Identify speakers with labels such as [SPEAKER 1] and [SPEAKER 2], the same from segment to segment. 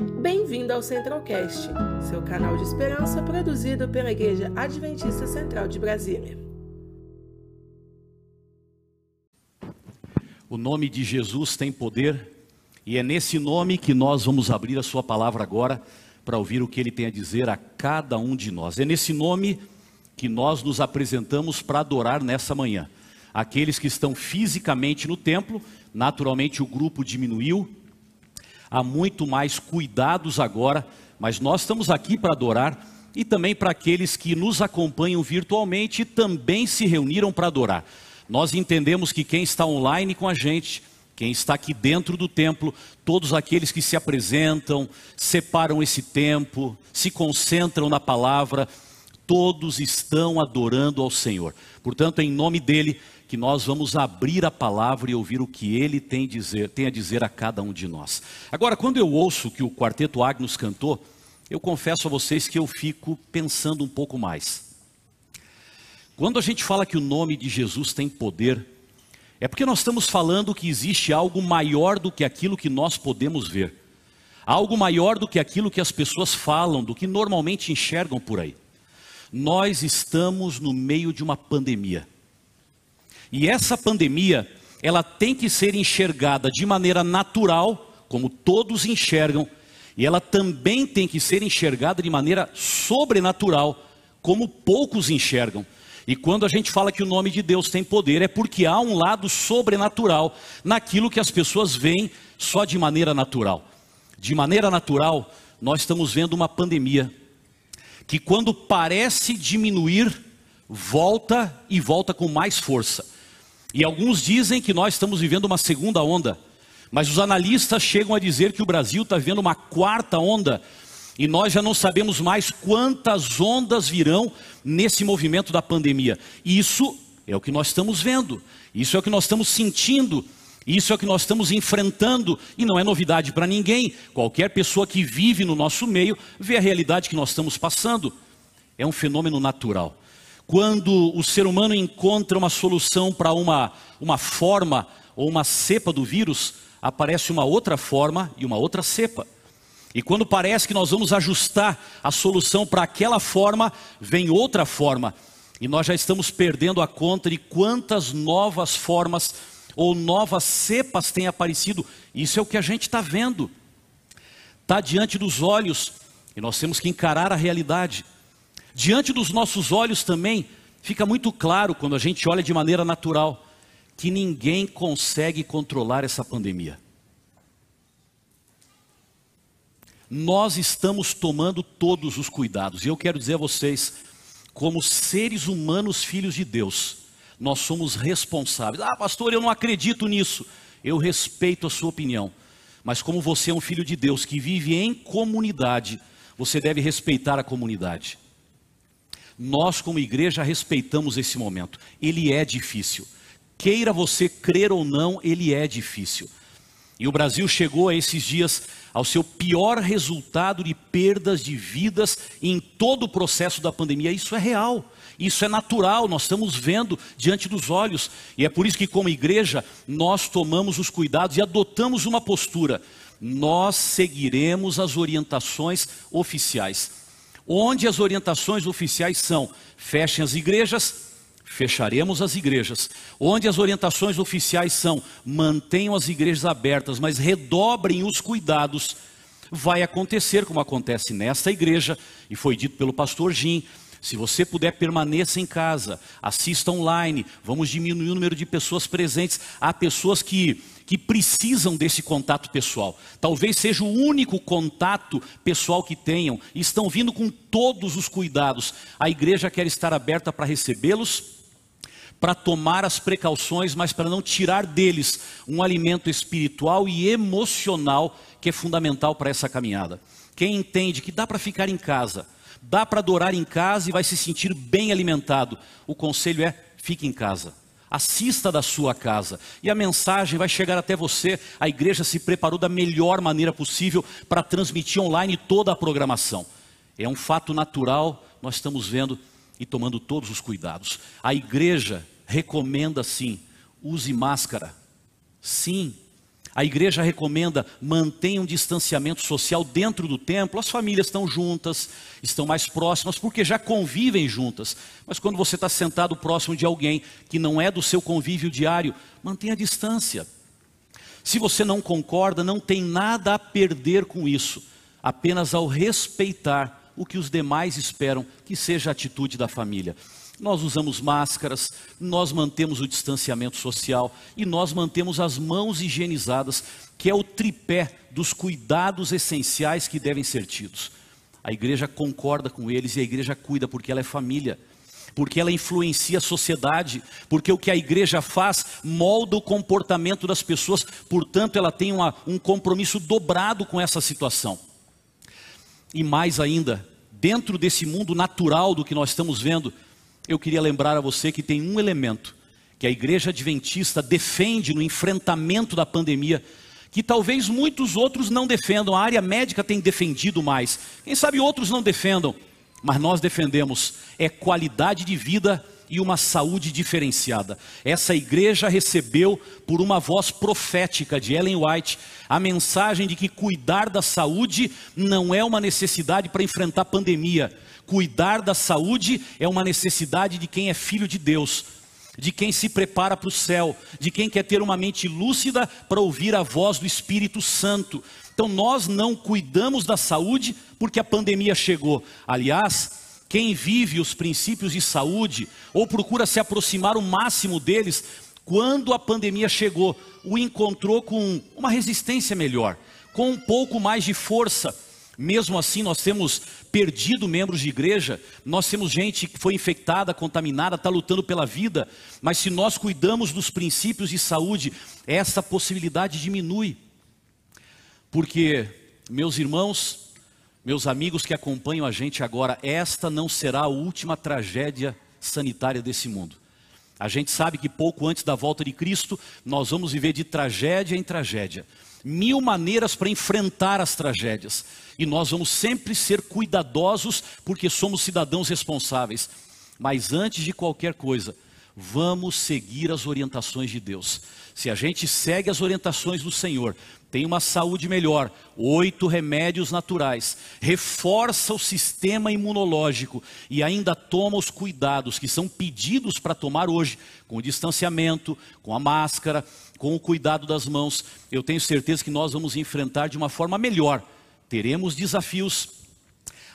[SPEAKER 1] Bem-vindo ao Centralcast, seu canal de esperança produzido pela Igreja Adventista Central de Brasília.
[SPEAKER 2] O nome de Jesus tem poder e é nesse nome que nós vamos abrir a Sua palavra agora para ouvir o que Ele tem a dizer a cada um de nós. É nesse nome que nós nos apresentamos para adorar nessa manhã. Aqueles que estão fisicamente no templo, naturalmente o grupo diminuiu, há muito mais cuidados agora, mas nós estamos aqui para adorar e também para aqueles que nos acompanham virtualmente e também se reuniram para adorar. Nós entendemos que quem está online com a gente, quem está aqui dentro do templo, todos aqueles que se apresentam, separam esse tempo, se concentram na palavra, todos estão adorando ao Senhor. Portanto, em nome dele, que nós vamos abrir a palavra e ouvir o que ele tem, dizer, tem a dizer a cada um de nós. Agora, quando eu ouço que o quarteto Agnus cantou, eu confesso a vocês que eu fico pensando um pouco mais. Quando a gente fala que o nome de Jesus tem poder, é porque nós estamos falando que existe algo maior do que aquilo que nós podemos ver, algo maior do que aquilo que as pessoas falam, do que normalmente enxergam por aí. Nós estamos no meio de uma pandemia. E essa pandemia, ela tem que ser enxergada de maneira natural, como todos enxergam, e ela também tem que ser enxergada de maneira sobrenatural, como poucos enxergam. E quando a gente fala que o nome de Deus tem poder, é porque há um lado sobrenatural naquilo que as pessoas veem só de maneira natural. De maneira natural, nós estamos vendo uma pandemia que, quando parece diminuir, volta e volta com mais força. E alguns dizem que nós estamos vivendo uma segunda onda, mas os analistas chegam a dizer que o Brasil está vivendo uma quarta onda, e nós já não sabemos mais quantas ondas virão nesse movimento da pandemia. Isso é o que nós estamos vendo, isso é o que nós estamos sentindo, isso é o que nós estamos enfrentando, e não é novidade para ninguém. Qualquer pessoa que vive no nosso meio vê a realidade que nós estamos passando. É um fenômeno natural. Quando o ser humano encontra uma solução para uma, uma forma ou uma cepa do vírus, aparece uma outra forma e uma outra cepa. E quando parece que nós vamos ajustar a solução para aquela forma, vem outra forma. E nós já estamos perdendo a conta de quantas novas formas ou novas cepas têm aparecido. Isso é o que a gente está vendo. Está diante dos olhos e nós temos que encarar a realidade. Diante dos nossos olhos também, fica muito claro quando a gente olha de maneira natural que ninguém consegue controlar essa pandemia. Nós estamos tomando todos os cuidados, e eu quero dizer a vocês, como seres humanos, filhos de Deus, nós somos responsáveis. Ah, pastor, eu não acredito nisso. Eu respeito a sua opinião, mas como você é um filho de Deus que vive em comunidade, você deve respeitar a comunidade. Nós, como igreja, respeitamos esse momento. Ele é difícil. Queira você crer ou não, ele é difícil. E o Brasil chegou a esses dias ao seu pior resultado de perdas de vidas em todo o processo da pandemia. Isso é real, isso é natural, nós estamos vendo diante dos olhos. E é por isso que, como igreja, nós tomamos os cuidados e adotamos uma postura. Nós seguiremos as orientações oficiais onde as orientações oficiais são: fechem as igrejas, fecharemos as igrejas. Onde as orientações oficiais são: mantenham as igrejas abertas, mas redobrem os cuidados. Vai acontecer como acontece nesta igreja, e foi dito pelo pastor Jim. Se você puder, permaneça em casa, assista online, vamos diminuir o número de pessoas presentes. Há pessoas que que precisam desse contato pessoal. Talvez seja o único contato pessoal que tenham. Estão vindo com todos os cuidados. A igreja quer estar aberta para recebê-los, para tomar as precauções, mas para não tirar deles um alimento espiritual e emocional que é fundamental para essa caminhada. Quem entende que dá para ficar em casa, dá para adorar em casa e vai se sentir bem alimentado, o conselho é: fique em casa assista da sua casa e a mensagem vai chegar até você. A igreja se preparou da melhor maneira possível para transmitir online toda a programação. É um fato natural, nós estamos vendo e tomando todos os cuidados. A igreja recomenda sim, use máscara. Sim. A igreja recomenda mantenha um distanciamento social dentro do templo. As famílias estão juntas, estão mais próximas, porque já convivem juntas. Mas quando você está sentado próximo de alguém que não é do seu convívio diário, mantenha a distância. Se você não concorda, não tem nada a perder com isso, apenas ao respeitar o que os demais esperam que seja a atitude da família nós usamos máscaras, nós mantemos o distanciamento social e nós mantemos as mãos higienizadas, que é o tripé dos cuidados essenciais que devem ser tidos. A igreja concorda com eles e a igreja cuida porque ela é família, porque ela influencia a sociedade, porque o que a igreja faz molda o comportamento das pessoas, portanto, ela tem uma, um compromisso dobrado com essa situação. E mais ainda, dentro desse mundo natural do que nós estamos vendo, eu queria lembrar a você que tem um elemento que a igreja adventista defende no enfrentamento da pandemia, que talvez muitos outros não defendam, a área médica tem defendido mais, quem sabe outros não defendam, mas nós defendemos, é qualidade de vida e uma saúde diferenciada. Essa igreja recebeu, por uma voz profética de Ellen White, a mensagem de que cuidar da saúde não é uma necessidade para enfrentar pandemia, Cuidar da saúde é uma necessidade de quem é filho de Deus, de quem se prepara para o céu, de quem quer ter uma mente lúcida para ouvir a voz do Espírito Santo. Então nós não cuidamos da saúde porque a pandemia chegou. Aliás, quem vive os princípios de saúde ou procura se aproximar o máximo deles, quando a pandemia chegou, o encontrou com uma resistência melhor, com um pouco mais de força mesmo assim, nós temos perdido membros de igreja, nós temos gente que foi infectada, contaminada, está lutando pela vida, mas se nós cuidamos dos princípios de saúde, essa possibilidade diminui. Porque, meus irmãos, meus amigos que acompanham a gente agora, esta não será a última tragédia sanitária desse mundo. A gente sabe que pouco antes da volta de Cristo, nós vamos viver de tragédia em tragédia mil maneiras para enfrentar as tragédias. E nós vamos sempre ser cuidadosos porque somos cidadãos responsáveis. Mas antes de qualquer coisa, vamos seguir as orientações de Deus. Se a gente segue as orientações do Senhor, tem uma saúde melhor, oito remédios naturais, reforça o sistema imunológico e ainda toma os cuidados que são pedidos para tomar hoje, com o distanciamento, com a máscara, com o cuidado das mãos, eu tenho certeza que nós vamos enfrentar de uma forma melhor. Teremos desafios,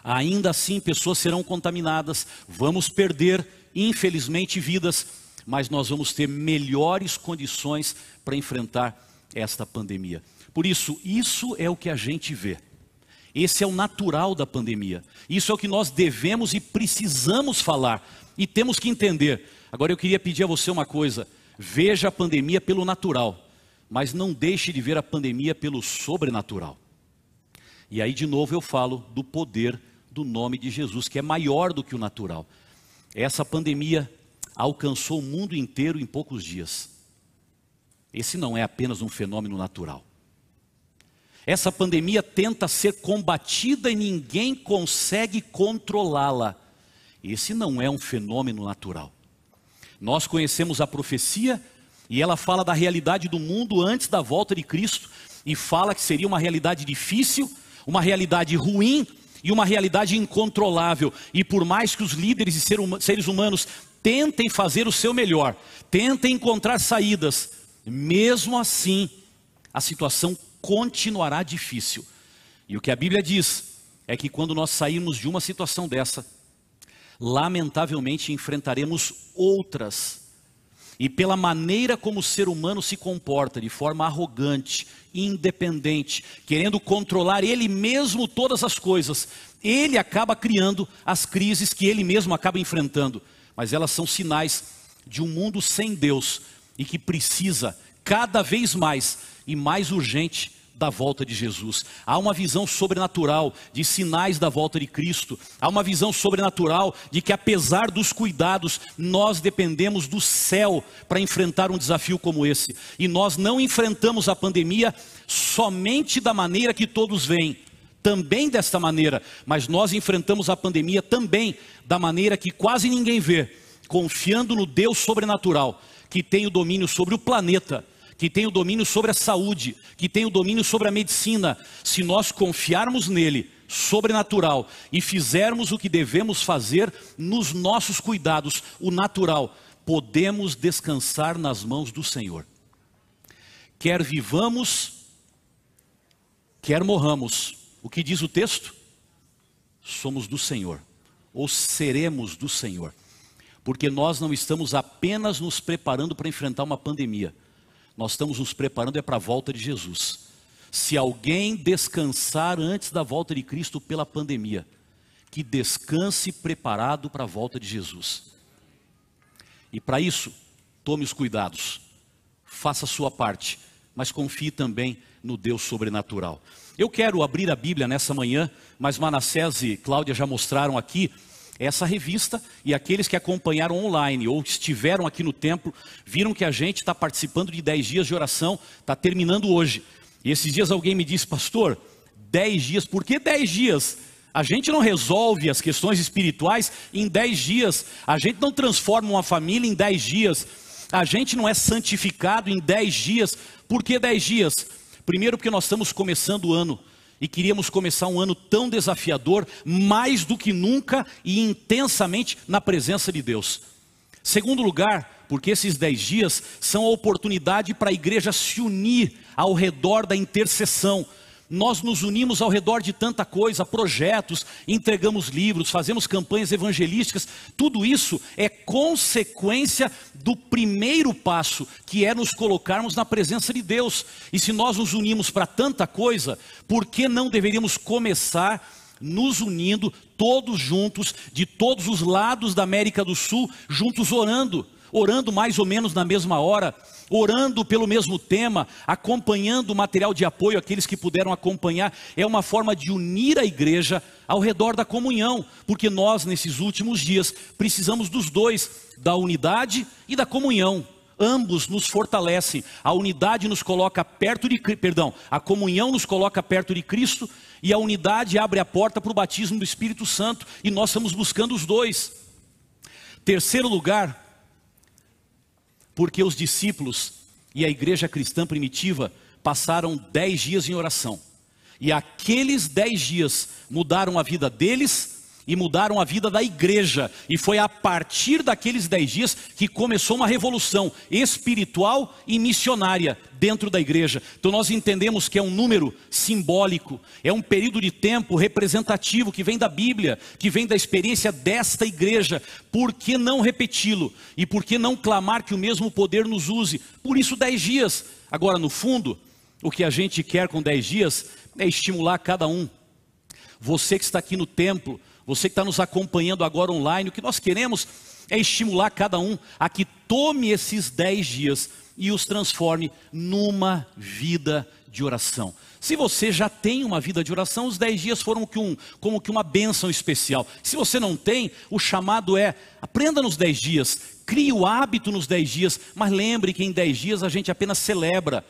[SPEAKER 2] ainda assim pessoas serão contaminadas, vamos perder, infelizmente, vidas, mas nós vamos ter melhores condições para enfrentar esta pandemia. Por isso, isso é o que a gente vê. Esse é o natural da pandemia. Isso é o que nós devemos e precisamos falar e temos que entender. Agora eu queria pedir a você uma coisa: Veja a pandemia pelo natural, mas não deixe de ver a pandemia pelo sobrenatural. E aí, de novo, eu falo do poder do nome de Jesus, que é maior do que o natural. Essa pandemia alcançou o mundo inteiro em poucos dias. Esse não é apenas um fenômeno natural. Essa pandemia tenta ser combatida e ninguém consegue controlá-la. Esse não é um fenômeno natural. Nós conhecemos a profecia e ela fala da realidade do mundo antes da volta de Cristo e fala que seria uma realidade difícil, uma realidade ruim e uma realidade incontrolável. E por mais que os líderes e seres humanos tentem fazer o seu melhor, tentem encontrar saídas, mesmo assim a situação continuará difícil. E o que a Bíblia diz é que quando nós sairmos de uma situação dessa, lamentavelmente enfrentaremos outras. E pela maneira como o ser humano se comporta, de forma arrogante, independente, querendo controlar ele mesmo todas as coisas, ele acaba criando as crises que ele mesmo acaba enfrentando. Mas elas são sinais de um mundo sem Deus e que precisa cada vez mais e mais urgente da volta de Jesus. Há uma visão sobrenatural de sinais da volta de Cristo. Há uma visão sobrenatural de que, apesar dos cuidados, nós dependemos do céu para enfrentar um desafio como esse. E nós não enfrentamos a pandemia somente da maneira que todos veem. Também desta maneira, mas nós enfrentamos a pandemia também da maneira que quase ninguém vê, confiando no Deus sobrenatural, que tem o domínio sobre o planeta, que tem o domínio sobre a saúde, que tem o domínio sobre a medicina, se nós confiarmos nele, sobrenatural, e fizermos o que devemos fazer nos nossos cuidados, o natural, podemos descansar nas mãos do Senhor. Quer vivamos, quer morramos. O que diz o texto? Somos do Senhor, ou seremos do Senhor. Porque nós não estamos apenas nos preparando para enfrentar uma pandemia, nós estamos nos preparando é para a volta de Jesus. Se alguém descansar antes da volta de Cristo pela pandemia, que descanse preparado para a volta de Jesus. E para isso, tome os cuidados, faça a sua parte, mas confie também no Deus sobrenatural. Eu quero abrir a Bíblia nessa manhã, mas Manassés e Cláudia já mostraram aqui essa revista e aqueles que acompanharam online ou estiveram aqui no templo viram que a gente está participando de 10 dias de oração, está terminando hoje. E esses dias alguém me disse, pastor, 10 dias, por que 10 dias? A gente não resolve as questões espirituais em 10 dias, a gente não transforma uma família em 10 dias, a gente não é santificado em 10 dias, por que 10 dias? Primeiro, porque nós estamos começando o ano e queríamos começar um ano tão desafiador, mais do que nunca e intensamente na presença de Deus. Segundo lugar, porque esses dez dias são a oportunidade para a igreja se unir ao redor da intercessão, nós nos unimos ao redor de tanta coisa, projetos, entregamos livros, fazemos campanhas evangelísticas, tudo isso é consequência do primeiro passo, que é nos colocarmos na presença de Deus. E se nós nos unimos para tanta coisa, por que não deveríamos começar nos unindo todos juntos, de todos os lados da América do Sul, juntos orando? Orando mais ou menos na mesma hora, orando pelo mesmo tema, acompanhando o material de apoio, aqueles que puderam acompanhar, é uma forma de unir a igreja ao redor da comunhão, porque nós, nesses últimos dias, precisamos dos dois, da unidade e da comunhão. Ambos nos fortalecem. A unidade nos coloca perto de, perdão, a comunhão nos coloca perto de Cristo e a unidade abre a porta para o batismo do Espírito Santo e nós estamos buscando os dois. Terceiro lugar, porque os discípulos e a igreja cristã primitiva passaram dez dias em oração. E aqueles dez dias mudaram a vida deles e mudaram a vida da igreja. E foi a partir daqueles dez dias que começou uma revolução espiritual e missionária dentro da igreja. Então nós entendemos que é um número simbólico, é um período de tempo representativo que vem da Bíblia, que vem da experiência desta igreja. Por que não repeti-lo? E por que não clamar que o mesmo poder nos use? Por isso, dez dias. Agora, no fundo, o que a gente quer com dez dias é estimular cada um. Você que está aqui no templo, você que está nos acompanhando agora online, o que nós queremos é estimular cada um a que tome esses dez dias e os transforme numa vida de oração. Se você já tem uma vida de oração, os dez dias foram que um, como que uma bênção especial. Se você não tem, o chamado é aprenda nos dez dias, crie o hábito nos dez dias, mas lembre que em dez dias a gente apenas celebra,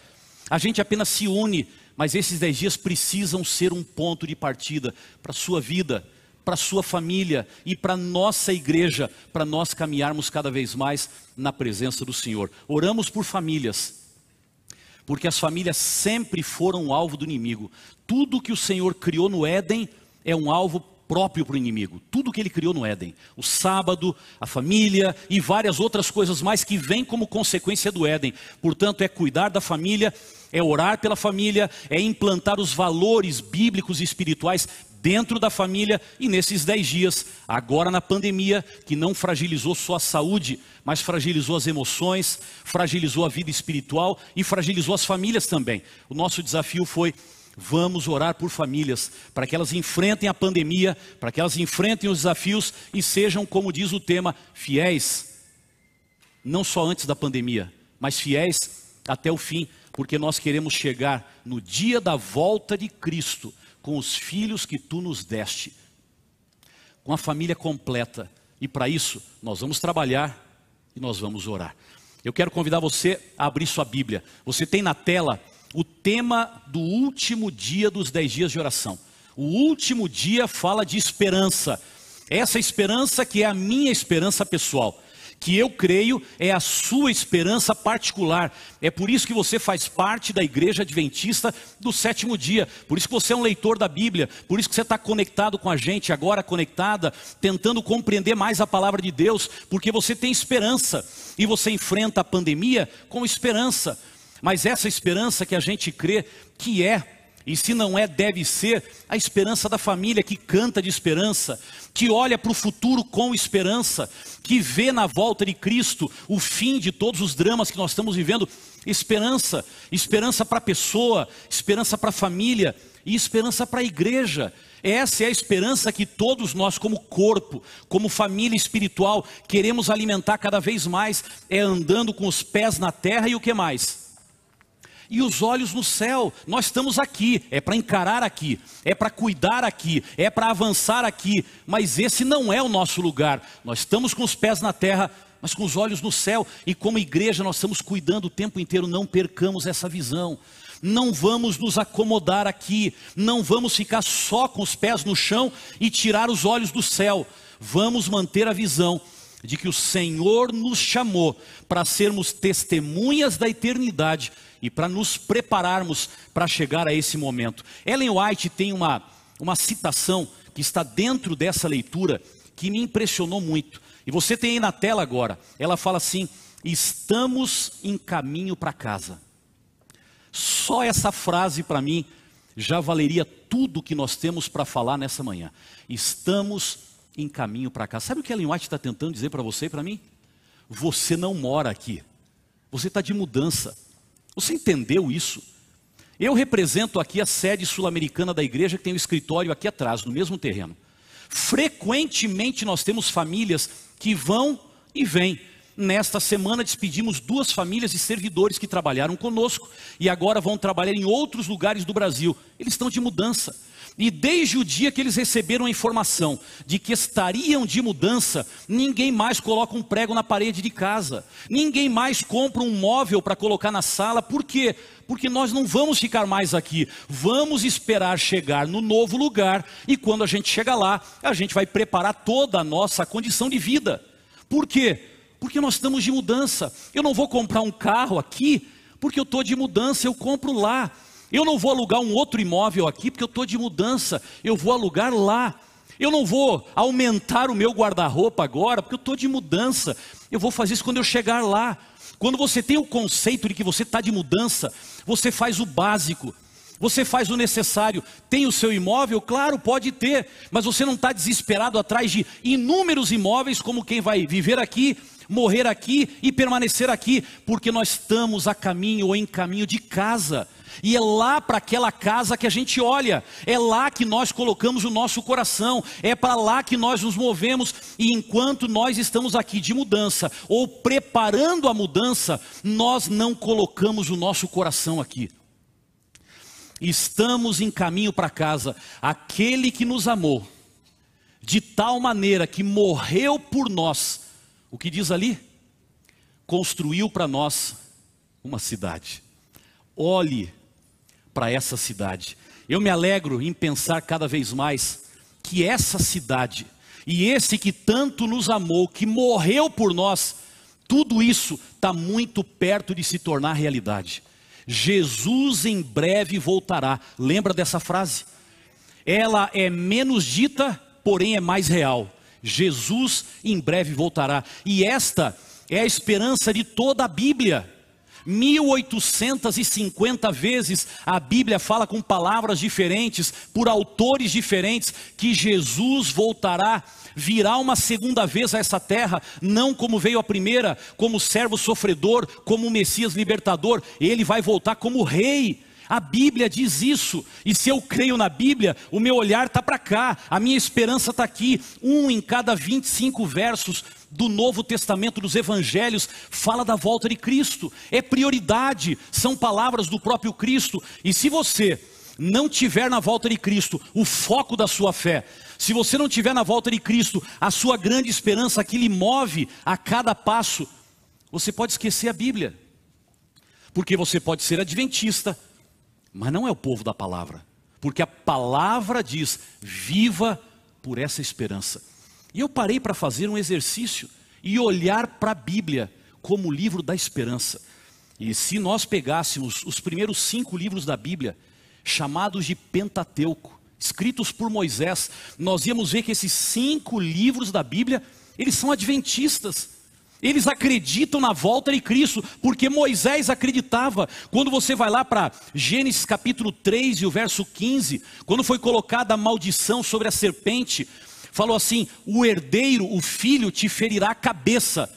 [SPEAKER 2] a gente apenas se une, mas esses dez dias precisam ser um ponto de partida para a sua vida para sua família e para nossa igreja, para nós caminharmos cada vez mais na presença do Senhor. Oramos por famílias, porque as famílias sempre foram alvo do inimigo. Tudo que o Senhor criou no Éden é um alvo próprio para o inimigo. Tudo que ele criou no Éden, o sábado, a família e várias outras coisas mais que vêm como consequência do Éden. Portanto, é cuidar da família, é orar pela família, é implantar os valores bíblicos e espirituais dentro da família e nesses dez dias, agora na pandemia, que não fragilizou só a saúde, mas fragilizou as emoções, fragilizou a vida espiritual e fragilizou as famílias também. O nosso desafio foi Vamos orar por famílias, para que elas enfrentem a pandemia, para que elas enfrentem os desafios e sejam, como diz o tema, fiéis, não só antes da pandemia, mas fiéis até o fim, porque nós queremos chegar no dia da volta de Cristo com os filhos que tu nos deste, com a família completa. E para isso, nós vamos trabalhar e nós vamos orar. Eu quero convidar você a abrir sua Bíblia. Você tem na tela o tema do último dia dos dez dias de oração. O último dia fala de esperança. Essa esperança que é a minha esperança pessoal. Que eu creio é a sua esperança particular. É por isso que você faz parte da igreja adventista do sétimo dia. Por isso que você é um leitor da Bíblia. Por isso que você está conectado com a gente, agora conectada, tentando compreender mais a palavra de Deus, porque você tem esperança e você enfrenta a pandemia com esperança. Mas essa esperança que a gente crê que é e se não é, deve ser a esperança da família que canta de esperança, que olha para o futuro com esperança, que vê na volta de Cristo o fim de todos os dramas que nós estamos vivendo. Esperança, esperança para a pessoa, esperança para a família e esperança para a igreja. Essa é a esperança que todos nós, como corpo, como família espiritual, queremos alimentar cada vez mais, é andando com os pés na terra e o que mais? E os olhos no céu. Nós estamos aqui, é para encarar aqui, é para cuidar aqui, é para avançar aqui, mas esse não é o nosso lugar. Nós estamos com os pés na terra, mas com os olhos no céu, e como igreja nós estamos cuidando o tempo inteiro, não percamos essa visão. Não vamos nos acomodar aqui, não vamos ficar só com os pés no chão e tirar os olhos do céu. Vamos manter a visão de que o Senhor nos chamou para sermos testemunhas da eternidade e para nos prepararmos para chegar a esse momento. Ellen White tem uma, uma citação que está dentro dessa leitura que me impressionou muito. E você tem aí na tela agora. Ela fala assim: estamos em caminho para casa. Só essa frase para mim já valeria tudo que nós temos para falar nessa manhã. Estamos em caminho para casa. Sabe o que Ellen White está tentando dizer para você e para mim? Você não mora aqui. Você está de mudança. Você entendeu isso? Eu represento aqui a sede sul-americana da igreja que tem o um escritório aqui atrás, no mesmo terreno. Frequentemente nós temos famílias que vão e vêm. Nesta semana despedimos duas famílias de servidores que trabalharam conosco e agora vão trabalhar em outros lugares do Brasil. Eles estão de mudança. E desde o dia que eles receberam a informação de que estariam de mudança, ninguém mais coloca um prego na parede de casa, ninguém mais compra um móvel para colocar na sala, por quê? Porque nós não vamos ficar mais aqui, vamos esperar chegar no novo lugar, e quando a gente chega lá, a gente vai preparar toda a nossa condição de vida. Por quê? Porque nós estamos de mudança. Eu não vou comprar um carro aqui, porque eu estou de mudança, eu compro lá. Eu não vou alugar um outro imóvel aqui porque eu estou de mudança, eu vou alugar lá. Eu não vou aumentar o meu guarda-roupa agora porque eu estou de mudança, eu vou fazer isso quando eu chegar lá. Quando você tem o conceito de que você está de mudança, você faz o básico, você faz o necessário. Tem o seu imóvel? Claro, pode ter, mas você não está desesperado atrás de inúmeros imóveis como quem vai viver aqui, morrer aqui e permanecer aqui, porque nós estamos a caminho ou em caminho de casa. E é lá para aquela casa que a gente olha, é lá que nós colocamos o nosso coração, é para lá que nós nos movemos, e enquanto nós estamos aqui de mudança, ou preparando a mudança, nós não colocamos o nosso coração aqui. Estamos em caminho para casa, aquele que nos amou, de tal maneira que morreu por nós, o que diz ali? Construiu para nós uma cidade. Olhe para essa cidade. Eu me alegro em pensar cada vez mais que essa cidade e esse que tanto nos amou, que morreu por nós, tudo isso está muito perto de se tornar realidade. Jesus em breve voltará. Lembra dessa frase? Ela é menos dita, porém é mais real. Jesus em breve voltará. E esta é a esperança de toda a Bíblia. 1850 vezes a Bíblia fala com palavras diferentes, por autores diferentes, que Jesus voltará, virá uma segunda vez a essa terra, não como veio a primeira, como servo sofredor, como Messias libertador, ele vai voltar como rei. A Bíblia diz isso, e se eu creio na Bíblia, o meu olhar está para cá, a minha esperança está aqui. Um em cada 25 versos do Novo Testamento, dos Evangelhos, fala da volta de Cristo, é prioridade, são palavras do próprio Cristo, e se você não tiver na volta de Cristo o foco da sua fé, se você não tiver na volta de Cristo a sua grande esperança que lhe move a cada passo, você pode esquecer a Bíblia, porque você pode ser adventista, mas não é o povo da palavra, porque a palavra diz: viva por essa esperança. E eu parei para fazer um exercício e olhar para a Bíblia como o livro da esperança. E se nós pegássemos os primeiros cinco livros da Bíblia, chamados de Pentateuco, escritos por Moisés, nós íamos ver que esses cinco livros da Bíblia, eles são adventistas. Eles acreditam na volta de Cristo, porque Moisés acreditava. Quando você vai lá para Gênesis capítulo 3 e o verso 15, quando foi colocada a maldição sobre a serpente, falou assim: O herdeiro, o filho, te ferirá a cabeça,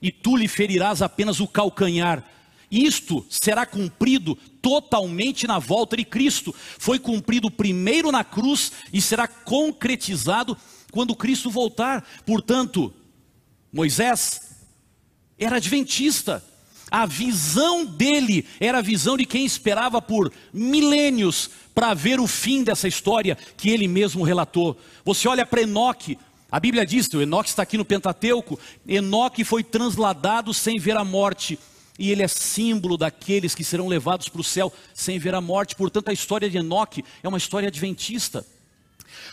[SPEAKER 2] e tu lhe ferirás apenas o calcanhar. Isto será cumprido totalmente na volta de Cristo. Foi cumprido primeiro na cruz e será concretizado quando Cristo voltar. Portanto, Moisés era adventista. A visão dele era a visão de quem esperava por milênios para ver o fim dessa história que ele mesmo relatou. Você olha para Enoque, a Bíblia diz, o Enoque está aqui no Pentateuco, Enoque foi transladado sem ver a morte e ele é símbolo daqueles que serão levados para o céu sem ver a morte. Portanto, a história de Enoque é uma história adventista.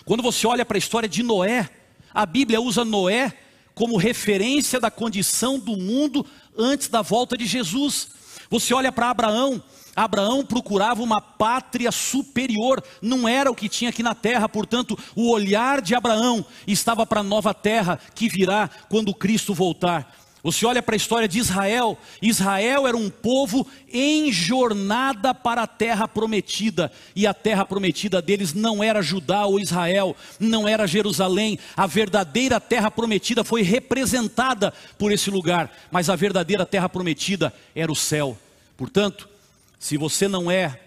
[SPEAKER 2] Quando você olha para a história de Noé, a Bíblia usa Noé como referência da condição do mundo antes da volta de Jesus. Você olha para Abraão, Abraão procurava uma pátria superior, não era o que tinha aqui na terra, portanto, o olhar de Abraão estava para a nova terra que virá quando Cristo voltar. Você olha para a história de Israel, Israel era um povo em jornada para a terra prometida, e a terra prometida deles não era Judá ou Israel, não era Jerusalém, a verdadeira terra prometida foi representada por esse lugar, mas a verdadeira terra prometida era o céu. Portanto, se você não é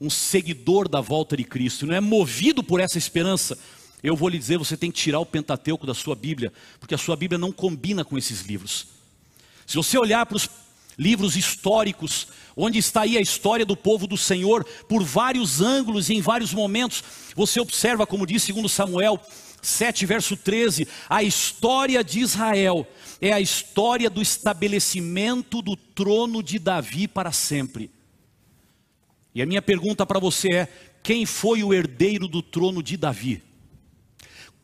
[SPEAKER 2] um seguidor da volta de Cristo, não é movido por essa esperança, eu vou lhe dizer, você tem que tirar o Pentateuco da sua Bíblia, porque a sua Bíblia não combina com esses livros. Se você olhar para os livros históricos, onde está aí a história do povo do Senhor, por vários ângulos e em vários momentos, você observa, como diz segundo Samuel 7, verso 13, a história de Israel é a história do estabelecimento do trono de Davi para sempre. E a minha pergunta para você é: quem foi o herdeiro do trono de Davi?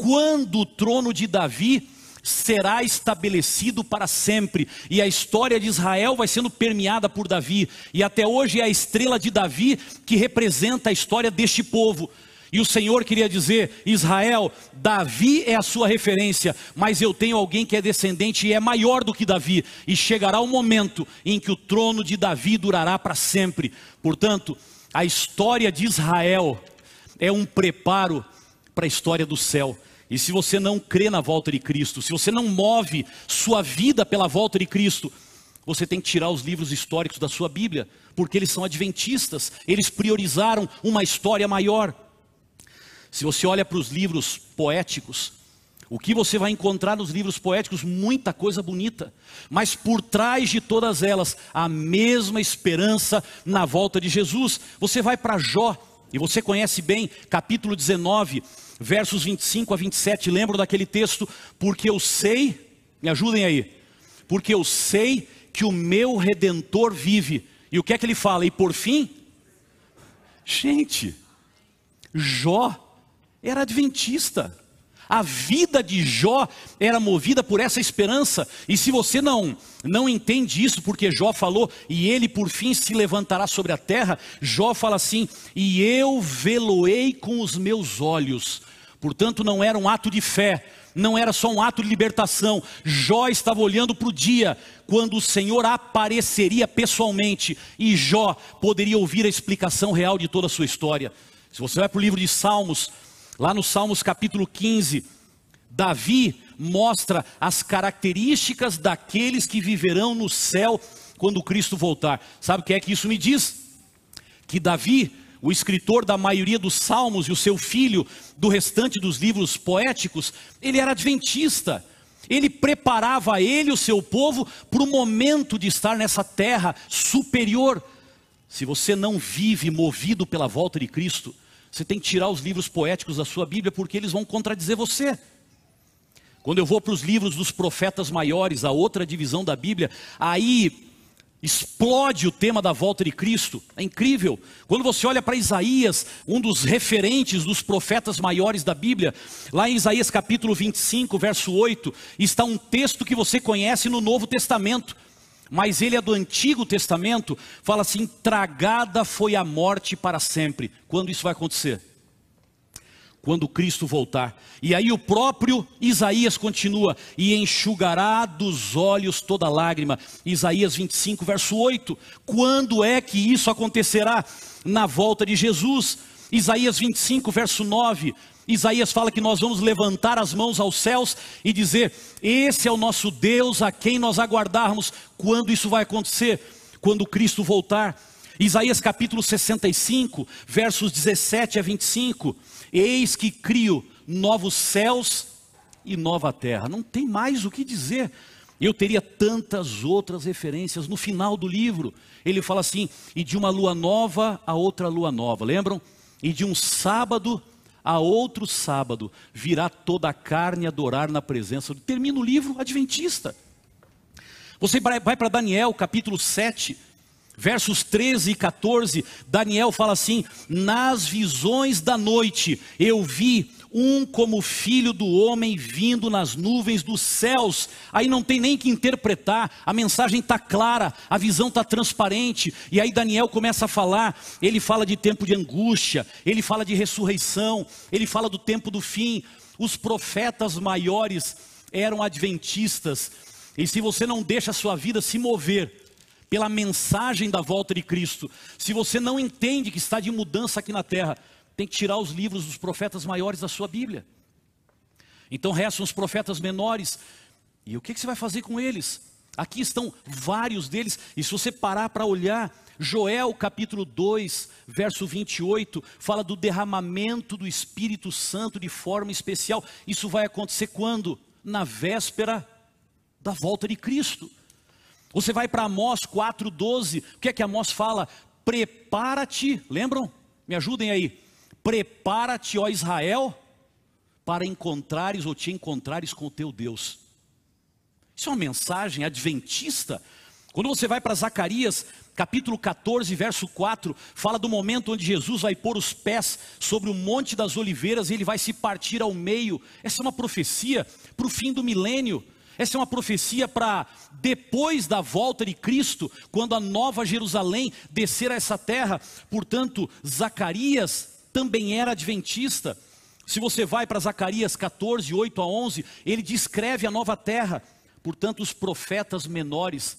[SPEAKER 2] Quando o trono de Davi será estabelecido para sempre, e a história de Israel vai sendo permeada por Davi, e até hoje é a estrela de Davi que representa a história deste povo. E o Senhor queria dizer: Israel, Davi é a sua referência, mas eu tenho alguém que é descendente e é maior do que Davi, e chegará o momento em que o trono de Davi durará para sempre. Portanto, a história de Israel é um preparo para a história do céu. E se você não crê na volta de Cristo, se você não move sua vida pela volta de Cristo, você tem que tirar os livros históricos da sua Bíblia, porque eles são adventistas, eles priorizaram uma história maior. Se você olha para os livros poéticos, o que você vai encontrar nos livros poéticos? Muita coisa bonita, mas por trás de todas elas, a mesma esperança na volta de Jesus. Você vai para Jó, e você conhece bem, capítulo 19, versos 25 a 27, lembro daquele texto? Porque eu sei, me ajudem aí, porque eu sei que o meu redentor vive. E o que é que ele fala? E por fim, gente, Jó era adventista. A vida de Jó era movida por essa esperança. E se você não não entende isso, porque Jó falou, e ele por fim se levantará sobre a terra, Jó fala assim: "E eu veloei com os meus olhos". Portanto, não era um ato de fé, não era só um ato de libertação. Jó estava olhando para o dia quando o Senhor apareceria pessoalmente e Jó poderia ouvir a explicação real de toda a sua história. Se você vai para o livro de Salmos, lá no Salmos capítulo 15, Davi mostra as características daqueles que viverão no céu quando Cristo voltar. Sabe o que é que isso me diz? Que Davi o escritor da maioria dos salmos e o seu filho do restante dos livros poéticos, ele era adventista. Ele preparava ele e o seu povo para o momento de estar nessa terra superior. Se você não vive movido pela volta de Cristo, você tem que tirar os livros poéticos da sua Bíblia, porque eles vão contradizer você. Quando eu vou para os livros dos profetas maiores, a outra divisão da Bíblia, aí explode o tema da volta de Cristo. É incrível. Quando você olha para Isaías, um dos referentes dos profetas maiores da Bíblia, lá em Isaías capítulo 25, verso 8, está um texto que você conhece no Novo Testamento, mas ele é do Antigo Testamento, fala assim: tragada foi a morte para sempre. Quando isso vai acontecer? quando Cristo voltar. E aí o próprio Isaías continua: e enxugará dos olhos toda lágrima. Isaías 25, verso 8. Quando é que isso acontecerá? Na volta de Jesus. Isaías 25, verso 9. Isaías fala que nós vamos levantar as mãos aos céus e dizer: Esse é o nosso Deus a quem nós aguardarmos. Quando isso vai acontecer? Quando Cristo voltar. Isaías capítulo 65, versos 17 a 25. Eis que crio novos céus e nova terra. Não tem mais o que dizer. Eu teria tantas outras referências no final do livro. Ele fala assim: e de uma lua nova a outra lua nova. Lembram? E de um sábado a outro sábado virá toda a carne adorar na presença. Termina o livro adventista. Você vai para Daniel capítulo 7 versos 13 e 14, Daniel fala assim: Nas visões da noite eu vi um como filho do homem vindo nas nuvens dos céus. Aí não tem nem que interpretar, a mensagem está clara, a visão está transparente. E aí Daniel começa a falar, ele fala de tempo de angústia, ele fala de ressurreição, ele fala do tempo do fim. Os profetas maiores eram adventistas. E se você não deixa a sua vida se mover pela mensagem da volta de Cristo, se você não entende que está de mudança aqui na terra, tem que tirar os livros dos profetas maiores da sua Bíblia. Então restam os profetas menores, e o que, que você vai fazer com eles? Aqui estão vários deles, e se você parar para olhar, Joel capítulo 2, verso 28, fala do derramamento do Espírito Santo de forma especial. Isso vai acontecer quando? Na véspera da volta de Cristo. Você vai para Amós 4,12, o que é que Amós fala? Prepara-te, lembram? Me ajudem aí. Prepara-te, ó Israel, para encontrares ou te encontrares com o teu Deus. Isso é uma mensagem adventista. Quando você vai para Zacarias, capítulo 14, verso 4, fala do momento onde Jesus vai pôr os pés sobre o Monte das Oliveiras e ele vai se partir ao meio. Essa é uma profecia para o fim do milênio. Essa é uma profecia para depois da volta de Cristo, quando a nova Jerusalém descer a essa terra. Portanto, Zacarias também era adventista. Se você vai para Zacarias 14, 8 a 11, ele descreve a nova terra. Portanto, os profetas menores,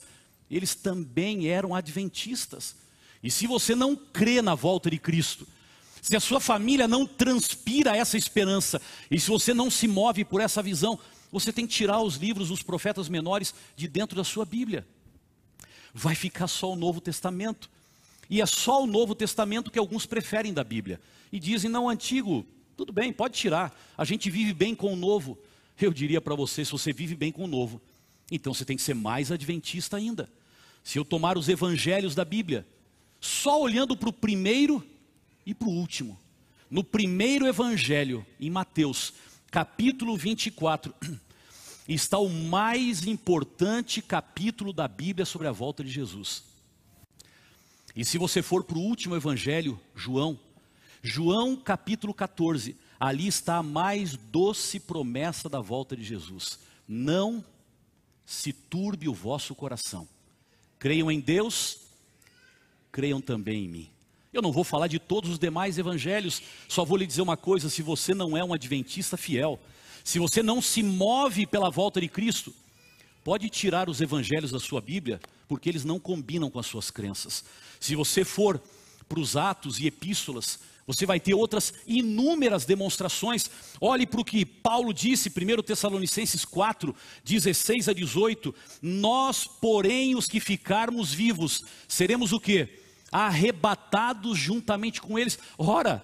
[SPEAKER 2] eles também eram adventistas. E se você não crê na volta de Cristo, se a sua família não transpira essa esperança, e se você não se move por essa visão, você tem que tirar os livros dos profetas menores de dentro da sua Bíblia. Vai ficar só o Novo Testamento. E é só o Novo Testamento que alguns preferem da Bíblia. E dizem, não, antigo, tudo bem, pode tirar. A gente vive bem com o novo. Eu diria para você, se você vive bem com o novo, então você tem que ser mais adventista ainda. Se eu tomar os evangelhos da Bíblia, só olhando para o primeiro e para o último. No primeiro evangelho, em Mateus, capítulo 24, está o mais importante capítulo da Bíblia sobre a volta de Jesus. E se você for para o último evangelho, João, João capítulo 14, ali está a mais doce promessa da volta de Jesus. Não se turbe o vosso coração. Creiam em Deus, creiam também em mim. Eu não vou falar de todos os demais evangelhos, só vou lhe dizer uma coisa: se você não é um adventista fiel, se você não se move pela volta de Cristo, pode tirar os evangelhos da sua Bíblia, porque eles não combinam com as suas crenças. Se você for para os Atos e Epístolas, você vai ter outras inúmeras demonstrações. Olhe para o que Paulo disse, 1 Tessalonicenses 4, 16 a 18: Nós, porém, os que ficarmos vivos, seremos o que? arrebatados juntamente com eles. Ora,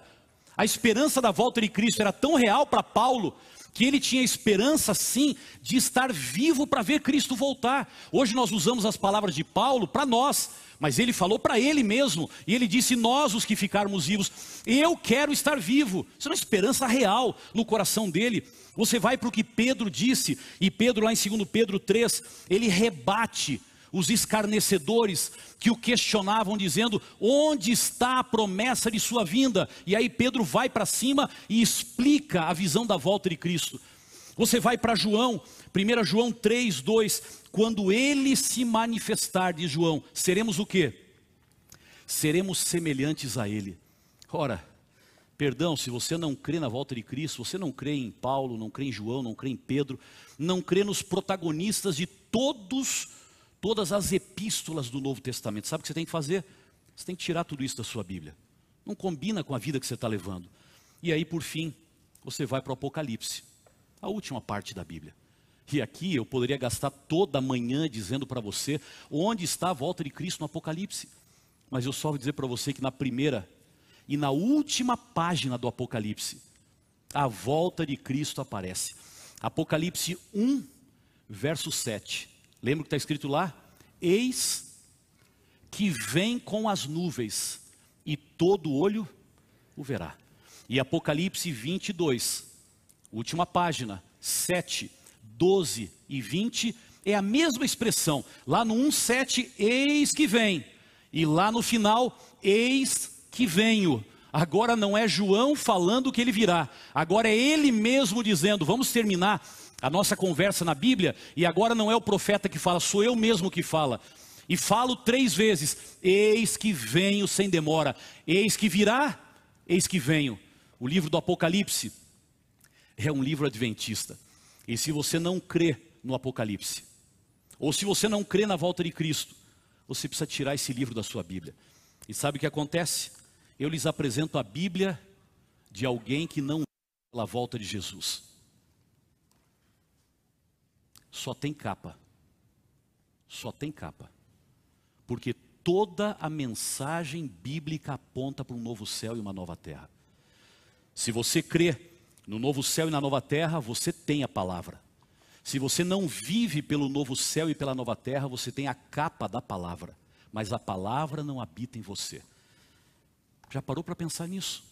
[SPEAKER 2] a esperança da volta de Cristo era tão real para Paulo que ele tinha esperança sim de estar vivo para ver Cristo voltar. Hoje nós usamos as palavras de Paulo para nós, mas ele falou para ele mesmo, e ele disse: Nós, os que ficarmos vivos, eu quero estar vivo. Isso é uma esperança real no coração dele. Você vai para o que Pedro disse, e Pedro, lá em 2 Pedro 3, ele rebate os escarnecedores que o questionavam, dizendo: onde está a promessa de sua vinda? E aí Pedro vai para cima e explica a visão da volta de Cristo. Você vai para João, 1 João 3, 2: quando ele se manifestar, diz João, seremos o que? Seremos semelhantes a ele. Ora, Perdão, se você não crê na volta de Cristo, você não crê em Paulo, não crê em João, não crê em Pedro, não crê nos protagonistas de todos, todas as epístolas do Novo Testamento. Sabe o que você tem que fazer? Você tem que tirar tudo isso da sua Bíblia. Não combina com a vida que você está levando. E aí, por fim, você vai para o Apocalipse, a última parte da Bíblia. E aqui eu poderia gastar toda a manhã dizendo para você onde está a volta de Cristo no Apocalipse. Mas eu só vou dizer para você que na primeira e na última página do Apocalipse, a volta de Cristo aparece. Apocalipse 1, verso 7. Lembra o que está escrito lá? Eis que vem com as nuvens, e todo olho o verá. E Apocalipse 22, última página, 7, 12 e 20, é a mesma expressão. Lá no 1, 7, eis que vem. E lá no final, eis que venho. Agora não é João falando que ele virá, agora é ele mesmo dizendo: vamos terminar a nossa conversa na Bíblia, e agora não é o profeta que fala, sou eu mesmo que fala. E falo três vezes: Eis que venho sem demora, eis que virá, eis que venho. O livro do Apocalipse é um livro adventista. E se você não crê no Apocalipse, ou se você não crê na volta de Cristo, você precisa tirar esse livro da sua Bíblia. E sabe o que acontece? Eu lhes apresento a Bíblia de alguém que não pela volta de Jesus. Só tem capa. Só tem capa. Porque toda a mensagem bíblica aponta para um novo céu e uma nova terra. Se você crê no novo céu e na nova terra, você tem a palavra. Se você não vive pelo novo céu e pela nova terra, você tem a capa da palavra, mas a palavra não habita em você. Já parou para pensar nisso?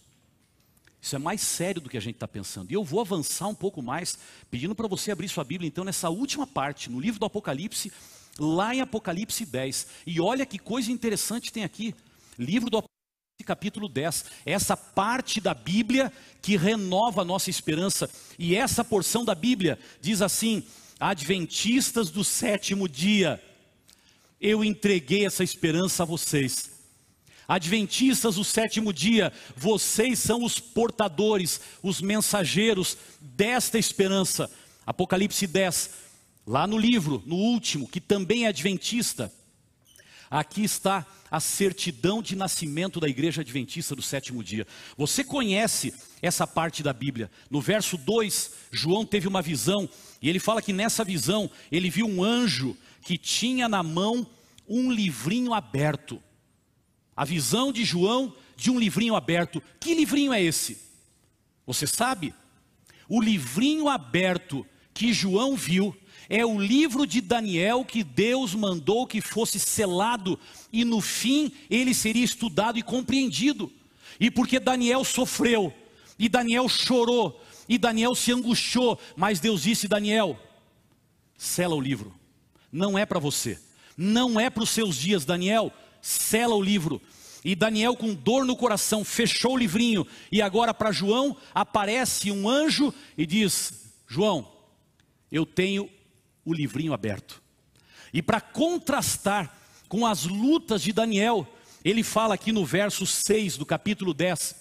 [SPEAKER 2] Isso é mais sério do que a gente está pensando. E eu vou avançar um pouco mais, pedindo para você abrir sua Bíblia, então, nessa última parte, no livro do Apocalipse, lá em Apocalipse 10. E olha que coisa interessante tem aqui. Livro do Apocalipse, capítulo 10. Essa parte da Bíblia que renova a nossa esperança. E essa porção da Bíblia diz assim: Adventistas do sétimo dia, eu entreguei essa esperança a vocês. Adventistas do sétimo dia, vocês são os portadores, os mensageiros desta esperança. Apocalipse 10, lá no livro, no último, que também é adventista. Aqui está a certidão de nascimento da igreja adventista do sétimo dia. Você conhece essa parte da Bíblia. No verso 2, João teve uma visão, e ele fala que nessa visão ele viu um anjo que tinha na mão um livrinho aberto. A visão de João de um livrinho aberto. Que livrinho é esse? Você sabe? O livrinho aberto que João viu é o livro de Daniel que Deus mandou que fosse selado e no fim ele seria estudado e compreendido. E porque Daniel sofreu, e Daniel chorou, e Daniel se angustiou, mas Deus disse: Daniel, sela o livro, não é para você, não é para os seus dias, Daniel, sela o livro. E Daniel, com dor no coração, fechou o livrinho. E agora, para João, aparece um anjo e diz: João, eu tenho o livrinho aberto. E para contrastar com as lutas de Daniel, ele fala aqui no verso 6 do capítulo 10.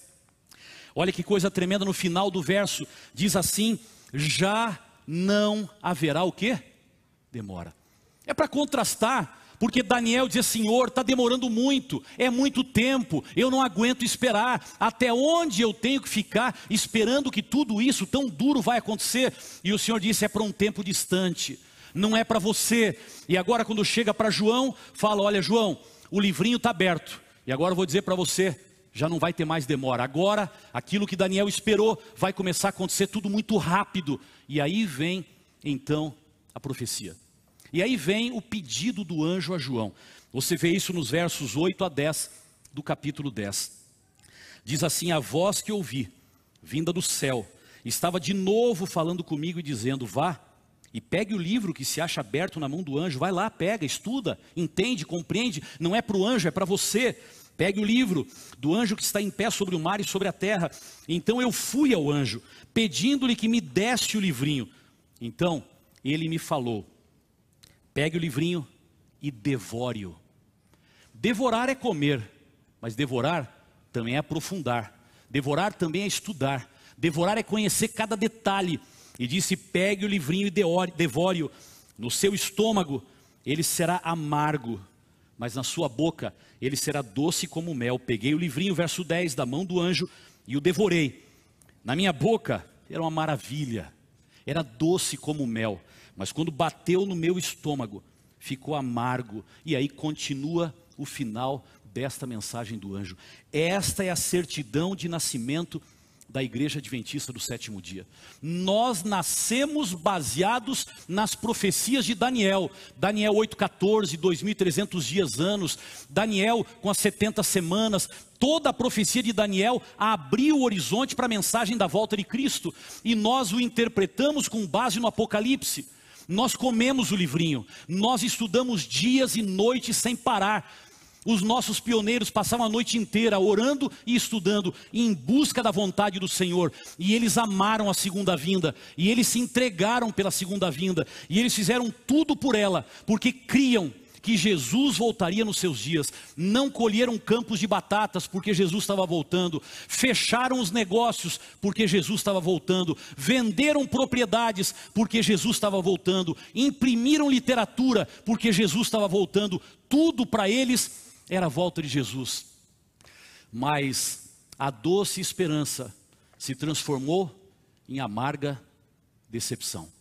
[SPEAKER 2] Olha que coisa tremenda no final do verso, diz assim: já não haverá o que? Demora. É para contrastar porque Daniel dizia: Senhor, está demorando muito, é muito tempo, eu não aguento esperar. Até onde eu tenho que ficar esperando que tudo isso tão duro vai acontecer? E o Senhor disse: É para um tempo distante, não é para você. E agora, quando chega para João, fala: Olha, João, o livrinho está aberto. E agora eu vou dizer para você: já não vai ter mais demora. Agora, aquilo que Daniel esperou vai começar a acontecer tudo muito rápido. E aí vem então a profecia. E aí vem o pedido do anjo a João. Você vê isso nos versos 8 a 10 do capítulo 10. Diz assim: A voz que ouvi, vinda do céu, estava de novo falando comigo e dizendo: Vá E pegue o livro que se acha aberto na mão do anjo, vai lá, pega, estuda, entende, compreende. Não é para o anjo, é para você. Pegue o livro do anjo que está em pé sobre o mar e sobre a terra. Então eu fui ao anjo, pedindo-lhe que me desse o livrinho. Então ele me falou: pegue o livrinho e devore-o. Devorar é comer, mas devorar também é aprofundar. Devorar também é estudar. Devorar é conhecer cada detalhe. E disse: pegue o livrinho e devore-o. No seu estômago ele será amargo, mas na sua boca ele será doce como mel. Peguei o livrinho, verso 10, da mão do anjo e o devorei. Na minha boca era uma maravilha, era doce como mel, mas quando bateu no meu estômago, ficou amargo. E aí continua o final desta mensagem do anjo. Esta é a certidão de nascimento da Igreja Adventista do sétimo dia. Nós nascemos baseados nas profecias de Daniel. Daniel 8,14, 2.300 dias, anos. Daniel com as 70 semanas. Toda a profecia de Daniel abriu o horizonte para a mensagem da volta de Cristo. E nós o interpretamos com base no Apocalipse. Nós comemos o livrinho, nós estudamos dias e noites sem parar, os nossos pioneiros passavam a noite inteira orando e estudando em busca da vontade do Senhor, e eles amaram a segunda vinda, e eles se entregaram pela segunda vinda, e eles fizeram tudo por ela, porque criam que Jesus voltaria nos seus dias. Não colheram campos de batatas porque Jesus estava voltando. Fecharam os negócios porque Jesus estava voltando. Venderam propriedades porque Jesus estava voltando. Imprimiram literatura porque Jesus estava voltando. Tudo para eles era a volta de Jesus. Mas a doce esperança se transformou em amarga decepção.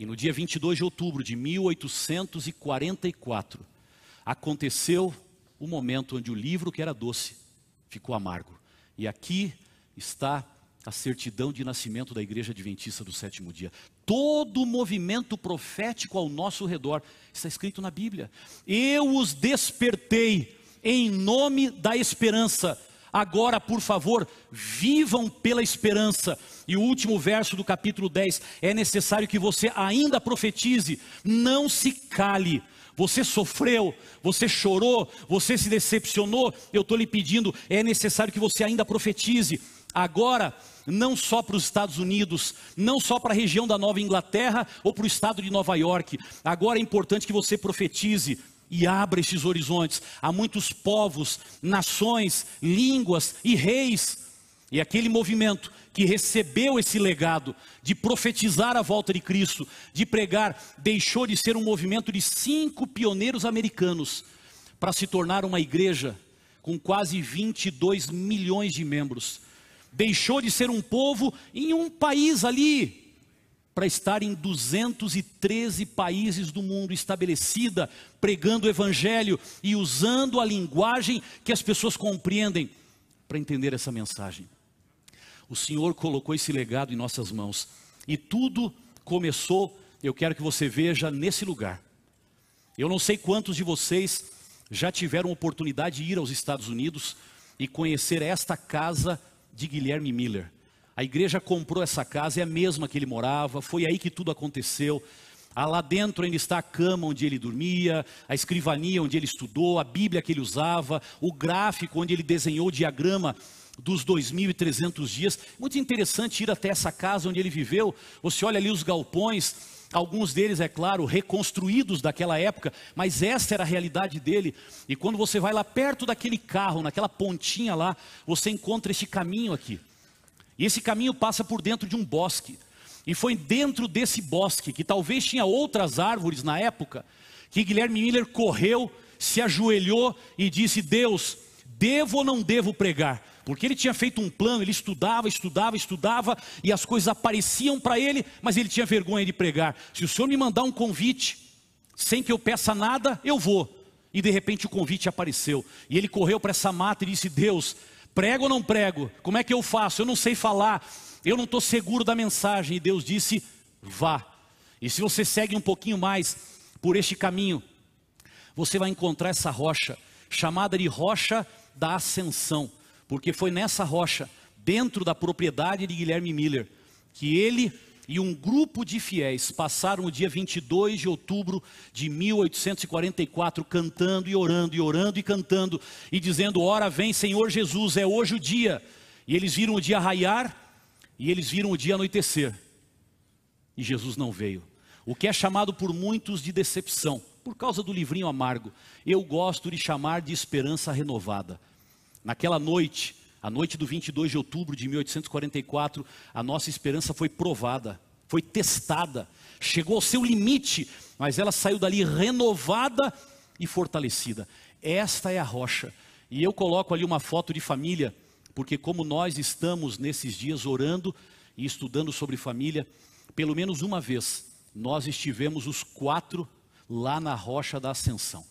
[SPEAKER 2] E no dia 22 de outubro de 1844, aconteceu o momento onde o livro que era doce ficou amargo. E aqui está a certidão de nascimento da Igreja Adventista do sétimo dia. Todo o movimento profético ao nosso redor está escrito na Bíblia. Eu os despertei em nome da esperança. Agora, por favor, vivam pela esperança. E o último verso do capítulo 10: é necessário que você ainda profetize, não se cale. Você sofreu, você chorou, você se decepcionou. Eu estou lhe pedindo, é necessário que você ainda profetize. Agora, não só para os Estados Unidos, não só para a região da Nova Inglaterra ou para o estado de Nova York. Agora é importante que você profetize e abra esses horizontes. Há muitos povos, nações, línguas e reis. E aquele movimento que recebeu esse legado de profetizar a volta de Cristo, de pregar, deixou de ser um movimento de cinco pioneiros americanos para se tornar uma igreja com quase 22 milhões de membros. Deixou de ser um povo em um país ali, para estar em 213 países do mundo estabelecida, pregando o evangelho e usando a linguagem que as pessoas compreendem para entender essa mensagem. O Senhor colocou esse legado em nossas mãos e tudo começou, eu quero que você veja nesse lugar. Eu não sei quantos de vocês já tiveram oportunidade de ir aos Estados Unidos e conhecer esta casa de Guilherme Miller. A igreja comprou essa casa, é a mesma que ele morava, foi aí que tudo aconteceu. Ah, lá dentro ainda está a cama onde ele dormia, a escrivania onde ele estudou, a Bíblia que ele usava, o gráfico onde ele desenhou o diagrama dos 2.300 dias. Muito interessante ir até essa casa onde ele viveu. Você olha ali os galpões, alguns deles, é claro, reconstruídos daquela época, mas essa era a realidade dele. E quando você vai lá perto daquele carro, naquela pontinha lá, você encontra esse caminho aqui. E esse caminho passa por dentro de um bosque. E foi dentro desse bosque, que talvez tinha outras árvores na época, que Guilherme Miller correu, se ajoelhou e disse: Deus, devo ou não devo pregar? Porque ele tinha feito um plano, ele estudava, estudava, estudava, e as coisas apareciam para ele, mas ele tinha vergonha de pregar. Se o senhor me mandar um convite, sem que eu peça nada, eu vou. E de repente o convite apareceu. E ele correu para essa mata e disse: Deus, Prego ou não prego? Como é que eu faço? Eu não sei falar, eu não estou seguro da mensagem. E Deus disse: vá. E se você segue um pouquinho mais por este caminho, você vai encontrar essa rocha, chamada de rocha da ascensão, porque foi nessa rocha, dentro da propriedade de Guilherme Miller, que ele e um grupo de fiéis passaram o dia 22 de outubro de 1844 cantando e orando e orando e cantando e dizendo: Ora vem, Senhor Jesus, é hoje o dia. E eles viram o dia raiar e eles viram o dia anoitecer. E Jesus não veio. O que é chamado por muitos de decepção, por causa do livrinho amargo, eu gosto de chamar de esperança renovada. Naquela noite, a noite do 22 de outubro de 1844, a nossa esperança foi provada, foi testada, chegou ao seu limite, mas ela saiu dali renovada e fortalecida. Esta é a rocha. E eu coloco ali uma foto de família, porque como nós estamos nesses dias orando e estudando sobre família, pelo menos uma vez nós estivemos os quatro lá na rocha da Ascensão.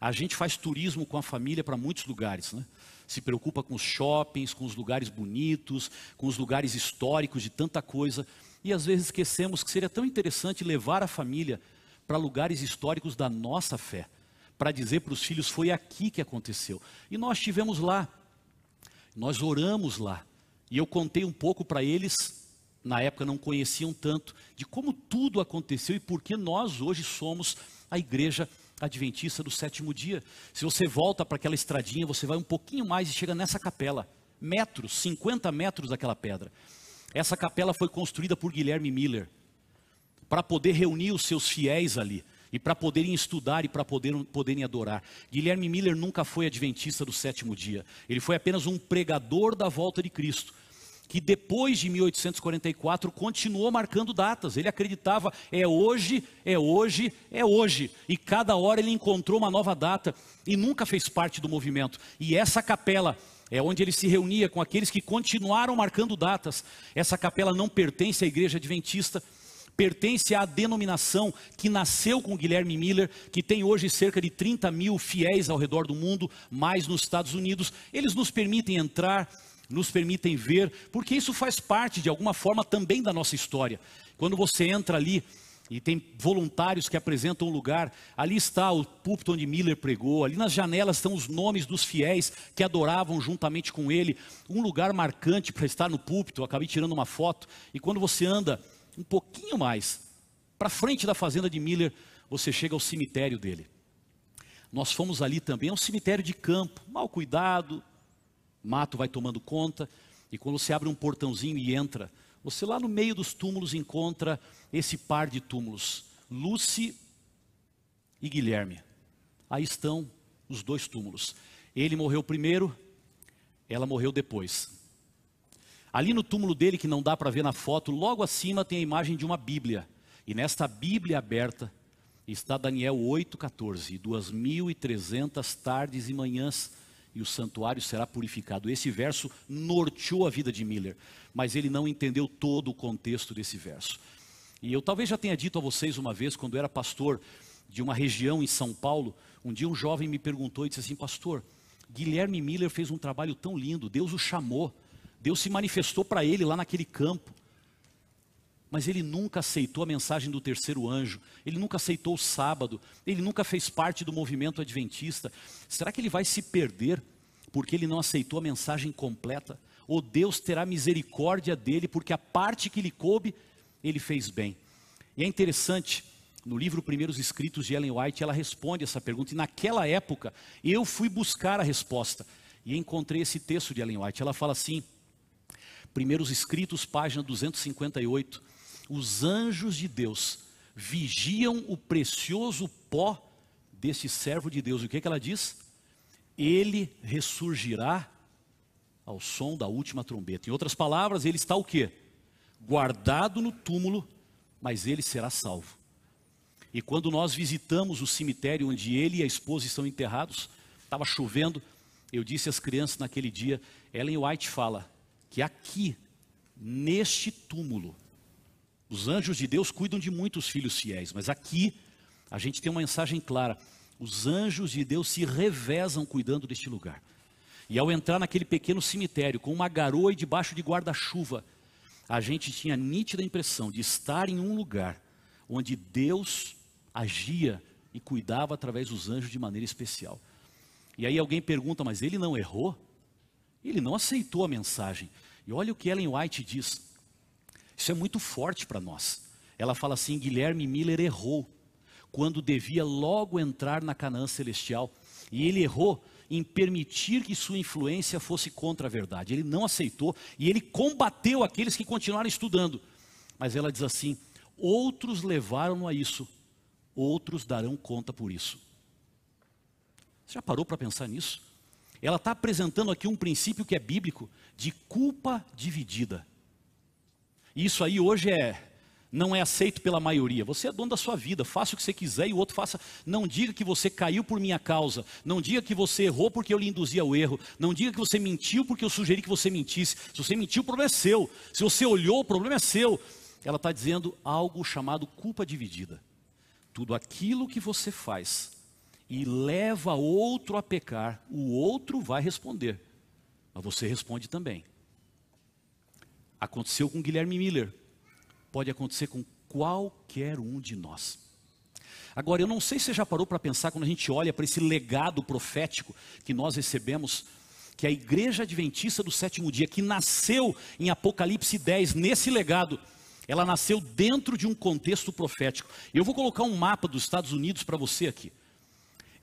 [SPEAKER 2] A gente faz turismo com a família para muitos lugares, né? Se preocupa com os shoppings, com os lugares bonitos, com os lugares históricos de tanta coisa, e às vezes esquecemos que seria tão interessante levar a família para lugares históricos da nossa fé, para dizer para os filhos: foi aqui que aconteceu. E nós estivemos lá, nós oramos lá, e eu contei um pouco para eles. Na época não conheciam tanto de como tudo aconteceu e por que nós hoje somos a igreja adventista do sétimo dia. Se você volta para aquela estradinha, você vai um pouquinho mais e chega nessa capela, metros, 50 metros daquela pedra. Essa capela foi construída por Guilherme Miller para poder reunir os seus fiéis ali e para poderem estudar e para poder, poderem adorar. Guilherme Miller nunca foi adventista do sétimo dia. Ele foi apenas um pregador da volta de Cristo que depois de 1844 continuou marcando datas. Ele acreditava, é hoje, é hoje, é hoje. E cada hora ele encontrou uma nova data e nunca fez parte do movimento. E essa capela é onde ele se reunia com aqueles que continuaram marcando datas. Essa capela não pertence à igreja adventista, pertence à denominação que nasceu com Guilherme Miller, que tem hoje cerca de 30 mil fiéis ao redor do mundo, mais nos Estados Unidos. Eles nos permitem entrar nos permitem ver, porque isso faz parte de alguma forma também da nossa história. Quando você entra ali e tem voluntários que apresentam o lugar, ali está o púlpito onde Miller pregou, ali nas janelas estão os nomes dos fiéis que adoravam juntamente com ele, um lugar marcante para estar no púlpito. Eu acabei tirando uma foto e quando você anda um pouquinho mais para frente da fazenda de Miller, você chega ao cemitério dele. Nós fomos ali também, é um cemitério de campo, mal cuidado, mato vai tomando conta, e quando você abre um portãozinho e entra, você lá no meio dos túmulos encontra esse par de túmulos, Lucy e Guilherme. Aí estão os dois túmulos. Ele morreu primeiro, ela morreu depois. Ali no túmulo dele, que não dá para ver na foto, logo acima tem a imagem de uma Bíblia. E nesta Bíblia aberta está Daniel 8,14. Duas mil e trezentas tardes e manhãs e o santuário será purificado. Esse verso norteou a vida de Miller, mas ele não entendeu todo o contexto desse verso. E eu talvez já tenha dito a vocês uma vez, quando eu era pastor de uma região em São Paulo, um dia um jovem me perguntou e disse assim: Pastor, Guilherme Miller fez um trabalho tão lindo, Deus o chamou, Deus se manifestou para ele lá naquele campo. Mas ele nunca aceitou a mensagem do terceiro anjo, ele nunca aceitou o sábado, ele nunca fez parte do movimento adventista. Será que ele vai se perder porque ele não aceitou a mensagem completa? Ou Deus terá misericórdia dele porque a parte que lhe coube, ele fez bem? E é interessante, no livro Primeiros Escritos de Ellen White, ela responde essa pergunta, e naquela época eu fui buscar a resposta e encontrei esse texto de Ellen White. Ela fala assim, Primeiros Escritos, página 258 os anjos de Deus vigiam o precioso pó desse servo de Deus. E o que, é que ela diz? Ele ressurgirá ao som da última trombeta. Em outras palavras, ele está o quê? Guardado no túmulo, mas ele será salvo. E quando nós visitamos o cemitério onde ele e a esposa estão enterrados, estava chovendo, eu disse às crianças naquele dia, Ellen White fala que aqui, neste túmulo, os anjos de Deus cuidam de muitos filhos fiéis, mas aqui a gente tem uma mensagem clara: os anjos de Deus se revezam cuidando deste lugar. E ao entrar naquele pequeno cemitério com uma garoa e debaixo de guarda-chuva, a gente tinha a nítida impressão de estar em um lugar onde Deus agia e cuidava através dos anjos de maneira especial. E aí alguém pergunta, mas ele não errou? Ele não aceitou a mensagem. E olha o que Ellen White diz. Isso é muito forte para nós. Ela fala assim: Guilherme Miller errou quando devia logo entrar na Canaã celestial. E ele errou em permitir que sua influência fosse contra a verdade. Ele não aceitou e ele combateu aqueles que continuaram estudando. Mas ela diz assim: outros levaram-no a isso, outros darão conta por isso. Você já parou para pensar nisso? Ela está apresentando aqui um princípio que é bíblico de culpa dividida. Isso aí hoje é não é aceito pela maioria. Você é dono da sua vida, faça o que você quiser e o outro faça. Não diga que você caiu por minha causa. Não diga que você errou porque eu lhe induzi ao erro. Não diga que você mentiu porque eu sugeri que você mentisse. Se você mentiu, o problema é seu. Se você olhou, o problema é seu. Ela está dizendo algo chamado culpa dividida. Tudo aquilo que você faz e leva outro a pecar, o outro vai responder. Mas você responde também. Aconteceu com Guilherme Miller pode acontecer com qualquer um de nós. Agora, eu não sei se você já parou para pensar quando a gente olha para esse legado profético que nós recebemos, que a igreja adventista do sétimo dia, que nasceu em Apocalipse 10, nesse legado, ela nasceu dentro de um contexto profético. Eu vou colocar um mapa dos Estados Unidos para você aqui.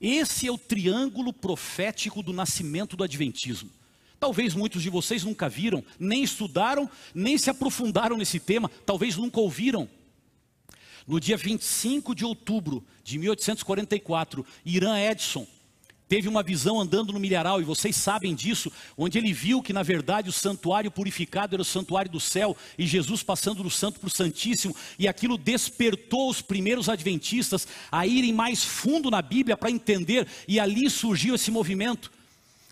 [SPEAKER 2] Esse é o triângulo profético do nascimento do Adventismo. Talvez muitos de vocês nunca viram, nem estudaram, nem se aprofundaram nesse tema, talvez nunca ouviram. No dia 25 de outubro de 1844, Irã Edson teve uma visão andando no milharal, e vocês sabem disso, onde ele viu que na verdade o santuário purificado era o santuário do céu, e Jesus passando do santo para o santíssimo, e aquilo despertou os primeiros adventistas a irem mais fundo na Bíblia para entender, e ali surgiu esse movimento.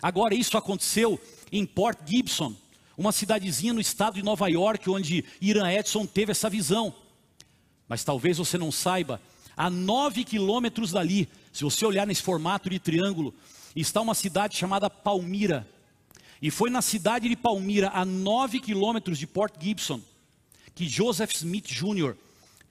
[SPEAKER 2] Agora, isso aconteceu em Port Gibson, uma cidadezinha no estado de Nova York, onde Irã Edson teve essa visão. Mas talvez você não saiba, a nove quilômetros dali, se você olhar nesse formato de triângulo, está uma cidade chamada Palmira. E foi na cidade de Palmira, a nove quilômetros de Port Gibson, que Joseph Smith Jr.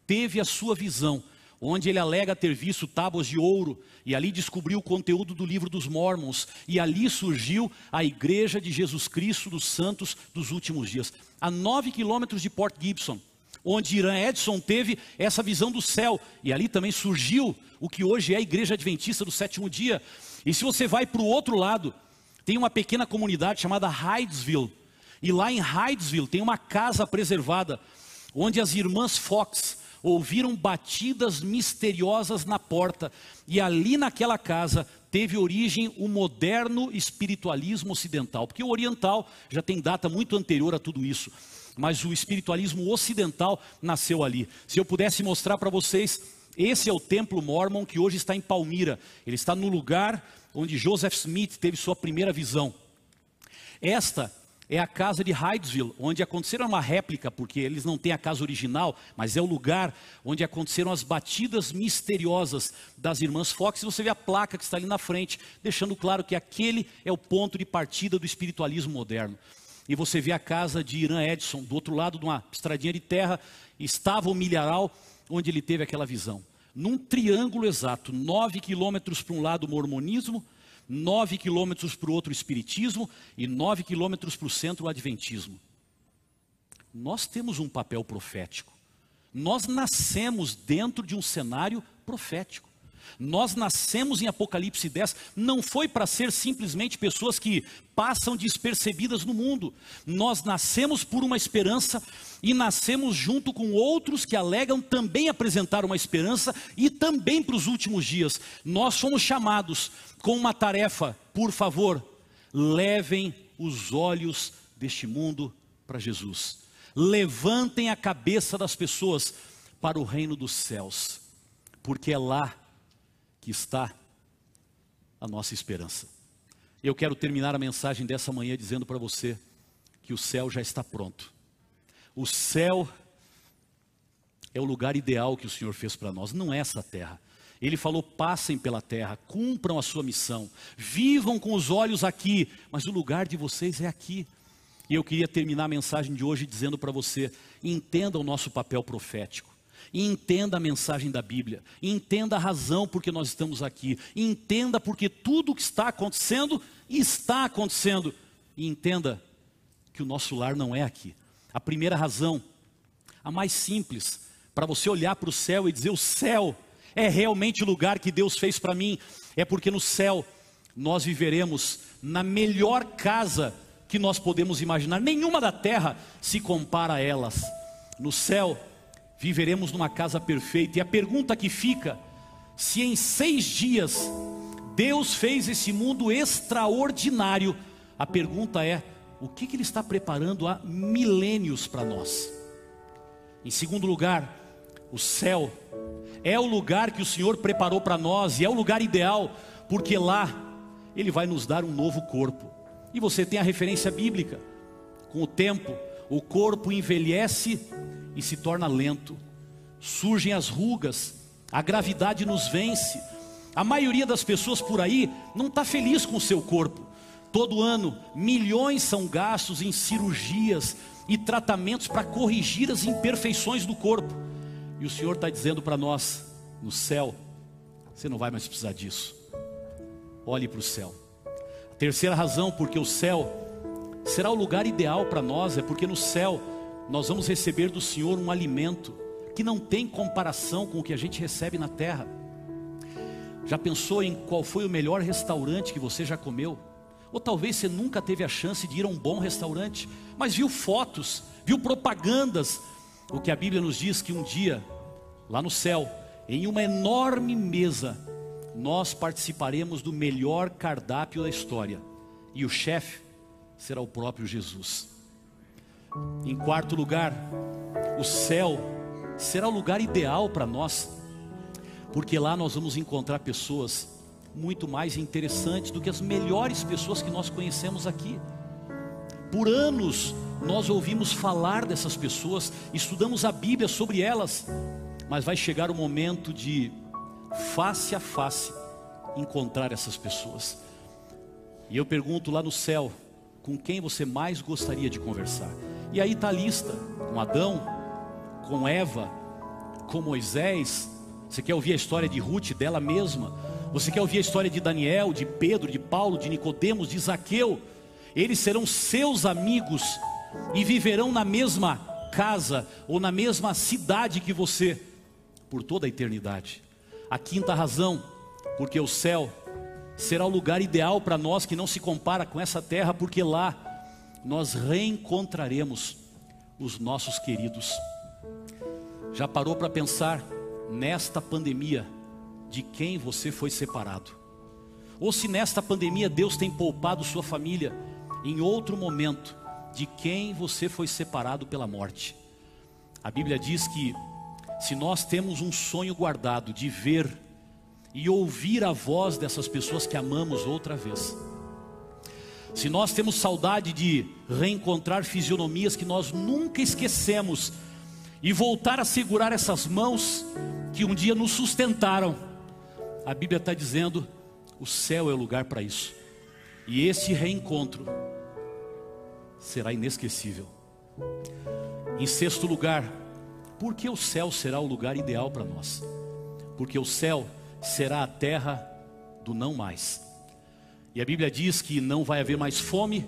[SPEAKER 2] teve a sua visão onde ele alega ter visto tábuas de ouro, e ali descobriu o conteúdo do livro dos Mormons, e ali surgiu a Igreja de Jesus Cristo dos Santos dos Últimos Dias, a nove quilômetros de Port Gibson, onde Irã Edson teve essa visão do céu, e ali também surgiu o que hoje é a Igreja Adventista do Sétimo Dia. E se você vai para o outro lado, tem uma pequena comunidade chamada Hydesville, e lá em Hydesville tem uma casa preservada, onde as irmãs Fox, ouviram batidas misteriosas na porta, e ali naquela casa teve origem o moderno espiritualismo ocidental, porque o oriental já tem data muito anterior a tudo isso, mas o espiritualismo ocidental nasceu ali. Se eu pudesse mostrar para vocês, esse é o templo mormon que hoje está em Palmira, ele está no lugar onde Joseph Smith teve sua primeira visão. Esta é a casa de Hydesville, onde aconteceram uma réplica, porque eles não têm a casa original, mas é o lugar onde aconteceram as batidas misteriosas das irmãs Fox. E você vê a placa que está ali na frente, deixando claro que aquele é o ponto de partida do espiritualismo moderno. E você vê a casa de Irã Edson, do outro lado de uma estradinha de terra, estava o milharal onde ele teve aquela visão. Num triângulo exato, nove quilômetros para um lado o mormonismo, nove quilômetros para o outro espiritismo e nove quilômetros para o centro o adventismo. Nós temos um papel profético. Nós nascemos dentro de um cenário profético. Nós nascemos em Apocalipse 10, não foi para ser simplesmente pessoas que passam despercebidas no mundo. Nós nascemos por uma esperança e nascemos junto com outros que alegam também apresentar uma esperança e também para os últimos dias. Nós somos chamados com uma tarefa, por favor, levem os olhos deste mundo para Jesus. Levantem a cabeça das pessoas para o reino dos céus, porque é lá que está a nossa esperança. Eu quero terminar a mensagem dessa manhã dizendo para você que o céu já está pronto. O céu é o lugar ideal que o Senhor fez para nós, não é essa terra. Ele falou: passem pela terra, cumpram a sua missão, vivam com os olhos aqui, mas o lugar de vocês é aqui. E eu queria terminar a mensagem de hoje dizendo para você: entenda o nosso papel profético e entenda a mensagem da Bíblia, entenda a razão por que nós estamos aqui, entenda porque tudo o que está acontecendo está acontecendo, e entenda que o nosso lar não é aqui. A primeira razão a mais simples, para você olhar para o céu e dizer: o céu é realmente o lugar que Deus fez para mim, é porque no céu nós viveremos na melhor casa que nós podemos imaginar, nenhuma da terra se compara a elas. No céu, viveremos numa casa perfeita, e a pergunta que fica: se em seis dias Deus fez esse mundo extraordinário, a pergunta é: o que, Ele está preparando há milênios para nós? Em segundo lugar, o céu é o lugar que o Senhor preparou para nós e é o lugar ideal, porque lá Ele vai nos dar um novo corpo. E você tem a referência bíblica. Com o tempo, o corpo envelhece e se torna lento, surgem as rugas, a gravidade nos vence. A maioria das pessoas por aí não está feliz com o seu corpo. Todo ano, milhões são gastos em cirurgias e tratamentos para corrigir as imperfeições do corpo. E o Senhor está dizendo para nós: no céu, você não vai mais precisar disso. Olhe para o céu. Terceira razão, porque o céu será o lugar ideal para nós, é porque no céu nós vamos receber do Senhor um alimento que não tem comparação com o que a gente recebe na terra. Já pensou em qual foi o melhor restaurante que você já comeu? Ou talvez você nunca teve a chance de ir a um bom restaurante, mas viu fotos, viu propagandas. O que a Bíblia nos diz que um dia, lá no céu, em uma enorme mesa, nós participaremos do melhor cardápio da história. E o chefe será o próprio Jesus. Em quarto lugar, o céu será o lugar ideal para nós, porque lá nós vamos encontrar pessoas muito mais interessantes do que as melhores pessoas que nós conhecemos aqui. Por anos nós ouvimos falar dessas pessoas, estudamos a Bíblia sobre elas, mas vai chegar o momento de face a face, encontrar essas pessoas. E eu pergunto lá no céu, com quem você mais gostaria de conversar? E aí está a lista, com Adão, com Eva, com Moisés. Você quer ouvir a história de Ruth dela mesma? Você quer ouvir a história de Daniel, de Pedro, de Paulo, de Nicodemos, de Zaqueu? Eles serão seus amigos e viverão na mesma casa ou na mesma cidade que você por toda a eternidade. A quinta razão, porque o céu será o lugar ideal para nós que não se compara com essa terra, porque lá nós reencontraremos os nossos queridos. Já parou para pensar nesta pandemia de quem você foi separado? Ou se nesta pandemia Deus tem poupado sua família em outro momento de quem você foi separado pela morte? A Bíblia diz que se nós temos um sonho guardado de ver e ouvir a voz dessas pessoas que amamos outra vez, se nós temos saudade de reencontrar fisionomias que nós nunca esquecemos e voltar a segurar essas mãos que um dia nos sustentaram, a Bíblia está dizendo: o céu é o lugar para isso, e esse reencontro será inesquecível. Em sexto lugar, porque o céu será o lugar ideal para nós. Porque o céu será a terra do não mais. E a Bíblia diz que não vai haver mais fome,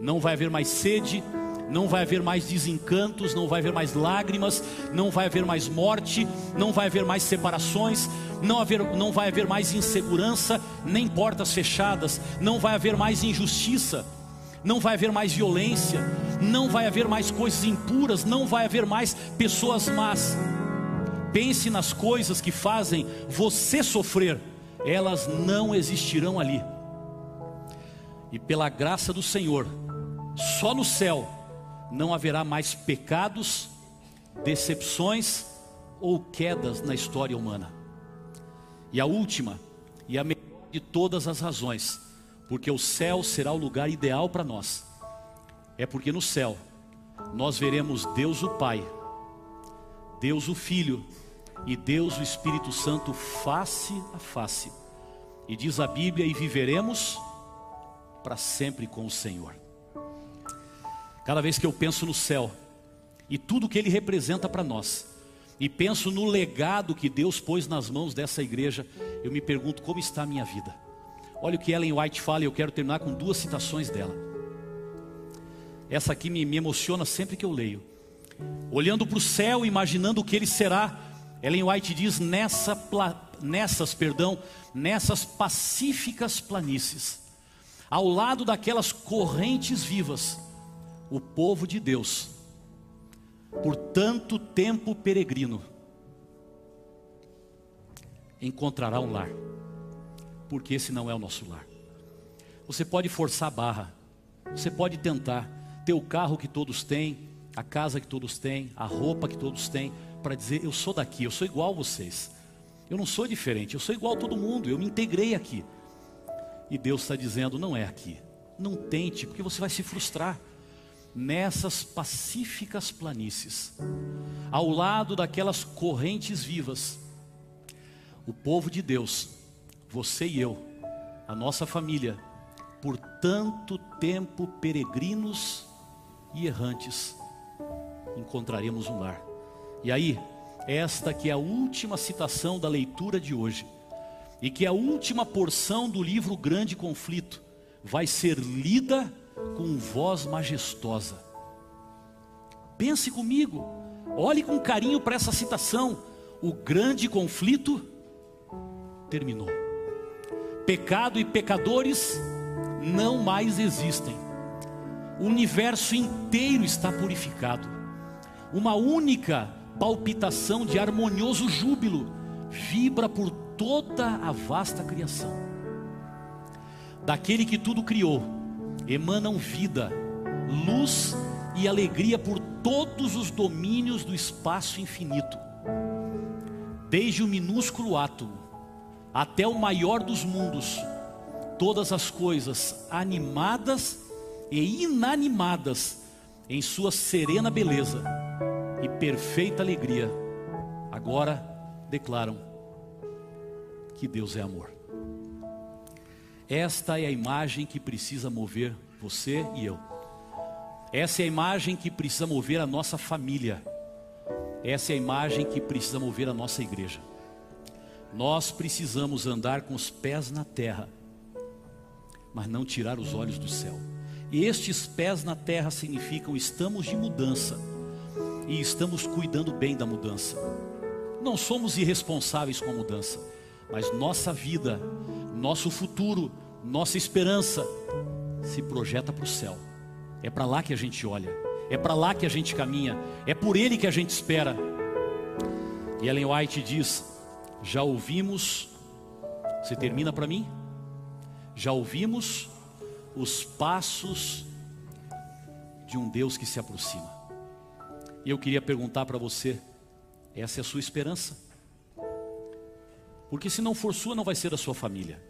[SPEAKER 2] não vai haver mais sede, não vai haver mais desencantos, não vai haver mais lágrimas, não vai haver mais morte, não vai haver mais separações, não, haver, não vai haver mais insegurança, nem portas fechadas, não vai haver mais injustiça não vai haver mais violência, não vai haver mais coisas impuras, não vai haver mais pessoas más. Pense nas coisas que fazem você sofrer, elas não existirão ali. E pela graça do Senhor, só no céu não haverá mais pecados, decepções ou quedas na história humana. E a última, e a melhor de todas as razões, porque o céu será o lugar ideal para nós. É porque no céu nós veremos Deus o Pai, Deus o Filho e Deus o Espírito Santo face a face. E diz a Bíblia: e viveremos para sempre com o Senhor. Cada vez que eu penso no céu e tudo que ele representa para nós, e penso no legado que Deus pôs nas mãos dessa igreja, eu me pergunto como está a minha vida. Olha o que Ellen White fala e eu quero terminar com duas citações dela. Essa aqui me, me emociona sempre que eu leio. olhando para o céu, imaginando o que ele será. Ellen White diz: nessa, nessas, perdão, nessas pacíficas planícies, ao lado daquelas correntes vivas, o povo de Deus, por tanto tempo peregrino, encontrará um lar, porque esse não é o nosso lar. Você pode forçar a barra, você pode tentar ter o carro que todos têm, a casa que todos têm, a roupa que todos têm, para dizer: eu sou daqui, eu sou igual a vocês. Eu não sou diferente, eu sou igual a todo mundo, eu me integrei aqui. E Deus está dizendo: não é aqui. Não tente, porque você vai se frustrar. Nessas pacíficas planícies, ao lado daquelas correntes vivas, o povo de Deus, você e eu, a nossa família, por tanto tempo peregrinos e errantes, encontraremos um lar. E aí, esta que é a última citação da leitura de hoje, e que a última porção do livro Grande Conflito, vai ser lida com voz majestosa. Pense comigo, olhe com carinho para essa citação. O grande conflito terminou. Pecado e pecadores não mais existem. O universo inteiro está purificado. Uma única palpitação de harmonioso júbilo vibra por toda a vasta criação. Daquele que tudo criou, emanam vida, luz e alegria por todos os domínios do espaço infinito. Desde o minúsculo átomo até o maior dos mundos, todas as coisas animadas e inanimadas em sua serena beleza e perfeita alegria, agora declaram que Deus é amor. Esta é a imagem que precisa mover você e eu. Essa é a imagem que precisa mover a nossa família. Essa é a imagem que precisa mover a nossa igreja. Nós precisamos andar com os pés na terra, mas não tirar os olhos do céu. E estes pés na terra significam estamos de mudança e estamos cuidando bem da mudança. Não somos irresponsáveis com a mudança, mas nossa vida, nosso futuro, nossa esperança se projeta para o céu. É para lá que a gente olha, é para lá que a gente caminha, é por ele que a gente espera. E Ellen White diz: Já ouvimos, você termina para mim? Já ouvimos os passos de um Deus que se aproxima. E eu queria perguntar para você: essa é a sua esperança? Porque se não for sua, não vai ser da sua família.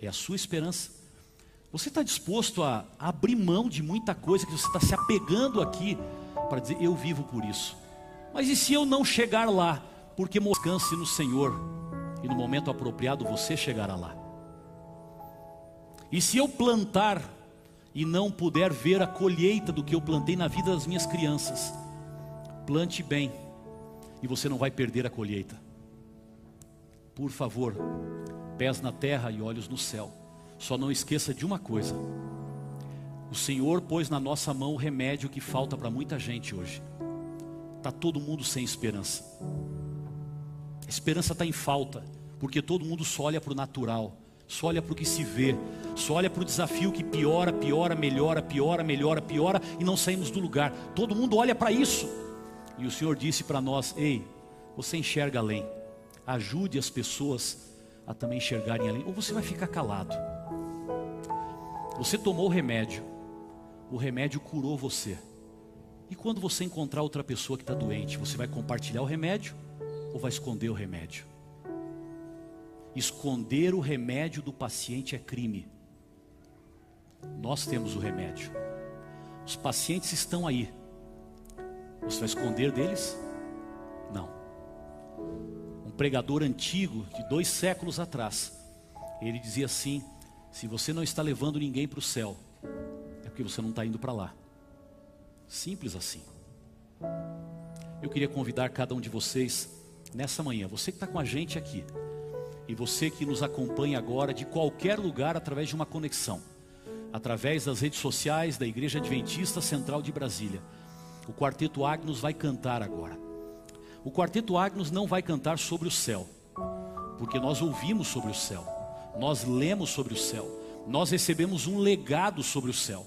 [SPEAKER 2] É a sua esperança. Você está disposto a abrir mão de muita coisa que você está se apegando aqui para dizer eu vivo por isso. Mas e se eu não chegar lá? Porque descanse no Senhor e no momento apropriado você chegará lá. E se eu plantar e não puder ver a colheita do que eu plantei na vida das minhas crianças, plante bem e você não vai perder a colheita. Por favor, pés na terra e olhos no céu. Só não esqueça de uma coisa: o Senhor pôs na nossa mão o remédio que falta para muita gente hoje. Está todo mundo sem esperança. A esperança está em falta, porque todo mundo só olha para o natural só olha para o que se vê, só olha para o desafio que piora, piora, melhora, piora, melhora, piora e não saímos do lugar. Todo mundo olha para isso. E o Senhor disse para nós: Ei, você enxerga além, ajude as pessoas a também enxergarem além, ou você vai ficar calado. Você tomou o remédio, o remédio curou você. E quando você encontrar outra pessoa que está doente, você vai compartilhar o remédio ou vai esconder o remédio? Esconder o remédio do paciente é crime. Nós temos o remédio. Os pacientes estão aí. Você vai esconder deles? Pregador antigo, de dois séculos atrás, ele dizia assim: se você não está levando ninguém para o céu, é porque você não está indo para lá. Simples assim. Eu queria convidar cada um de vocês nessa manhã, você que está com a gente aqui, e você que nos acompanha agora de qualquer lugar através de uma conexão, através das redes sociais da Igreja Adventista Central de Brasília. O quarteto Agnus vai cantar agora. O quarteto Agnus não vai cantar sobre o céu, porque nós ouvimos sobre o céu, nós lemos sobre o céu, nós recebemos um legado sobre o céu.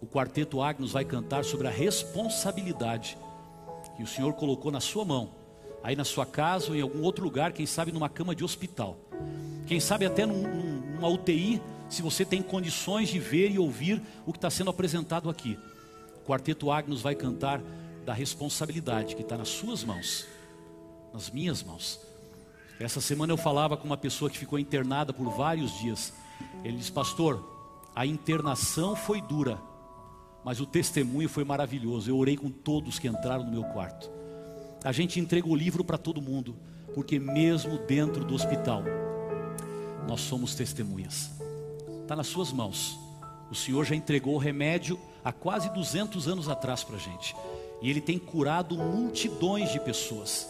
[SPEAKER 2] O quarteto Agnus vai cantar sobre a responsabilidade que o Senhor colocou na sua mão, aí na sua casa ou em algum outro lugar, quem sabe numa cama de hospital, quem sabe até num, numa UTI, se você tem condições de ver e ouvir o que está sendo apresentado aqui. O quarteto Agnus vai cantar da responsabilidade que está nas suas mãos, nas minhas mãos. Essa semana eu falava com uma pessoa que ficou internada por vários dias. Ele disse, pastor, a internação foi dura, mas o testemunho foi maravilhoso. Eu orei com todos que entraram no meu quarto. A gente entregou o livro para todo mundo, porque mesmo dentro do hospital, nós somos testemunhas. Está nas suas mãos. O Senhor já entregou o remédio há quase 200 anos atrás para a gente. E Ele tem curado multidões de pessoas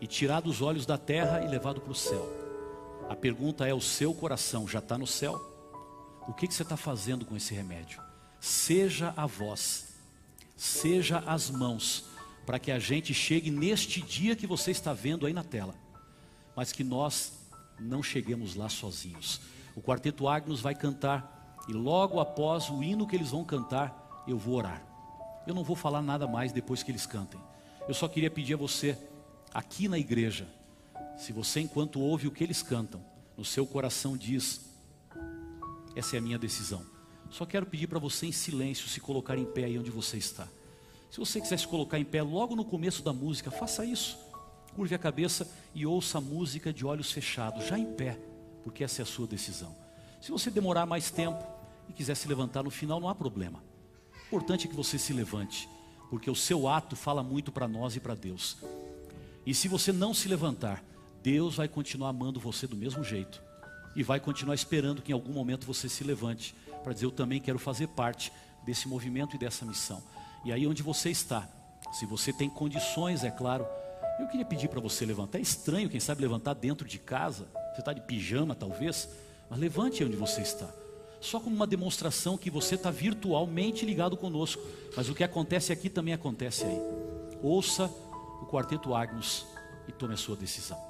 [SPEAKER 2] e tirado os olhos da terra e levado para o céu. A pergunta é: o seu coração já está no céu? O que, que você está fazendo com esse remédio? Seja a voz, seja as mãos, para que a gente chegue neste dia que você está vendo aí na tela, mas que nós não cheguemos lá sozinhos. O quarteto Agnus vai cantar, e logo após o hino que eles vão cantar, eu vou orar. Eu não vou falar nada mais depois que eles cantem. Eu só queria pedir a você, aqui na igreja, se você, enquanto ouve o que eles cantam, no seu coração diz: Essa é a minha decisão. Só quero pedir para você, em silêncio, se colocar em pé aí onde você está. Se você quiser se colocar em pé logo no começo da música, faça isso. Curve a cabeça e ouça a música de olhos fechados, já em pé, porque essa é a sua decisão. Se você demorar mais tempo e quiser se levantar no final, não há problema importante é que você se levante, porque o seu ato fala muito para nós e para Deus. E se você não se levantar, Deus vai continuar amando você do mesmo jeito e vai continuar esperando que em algum momento você se levante para dizer: Eu também quero fazer parte desse movimento e dessa missão. E aí, onde você está, se você tem condições, é claro, eu queria pedir para você levantar. É estranho, quem sabe, levantar dentro de casa. Você está de pijama, talvez, mas levante onde você está só como uma demonstração que você está virtualmente ligado conosco, mas o que acontece aqui também acontece aí. Ouça o quarteto Agnus e tome a sua decisão.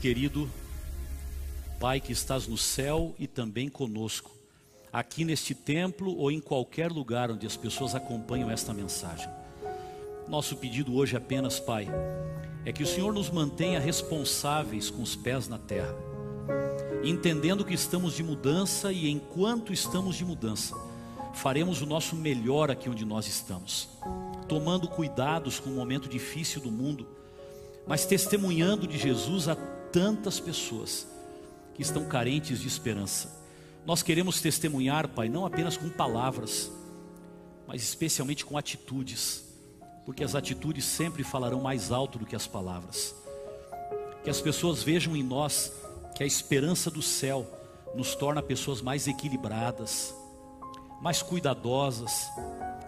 [SPEAKER 2] querido Pai que estás no céu e também conosco, aqui neste templo ou em qualquer lugar onde as pessoas acompanham esta mensagem. Nosso pedido hoje apenas, Pai, é que o Senhor nos mantenha responsáveis com os pés na terra, entendendo que estamos de mudança e enquanto estamos de mudança, faremos o nosso melhor aqui onde nós estamos, tomando cuidados com o momento difícil do mundo, mas testemunhando de Jesus a tantas pessoas que estão carentes de esperança. Nós queremos testemunhar, Pai, não apenas com palavras, mas especialmente com atitudes, porque as atitudes sempre falarão mais alto do que as palavras. Que as pessoas vejam em nós que a esperança do céu nos torna pessoas mais equilibradas, mais cuidadosas,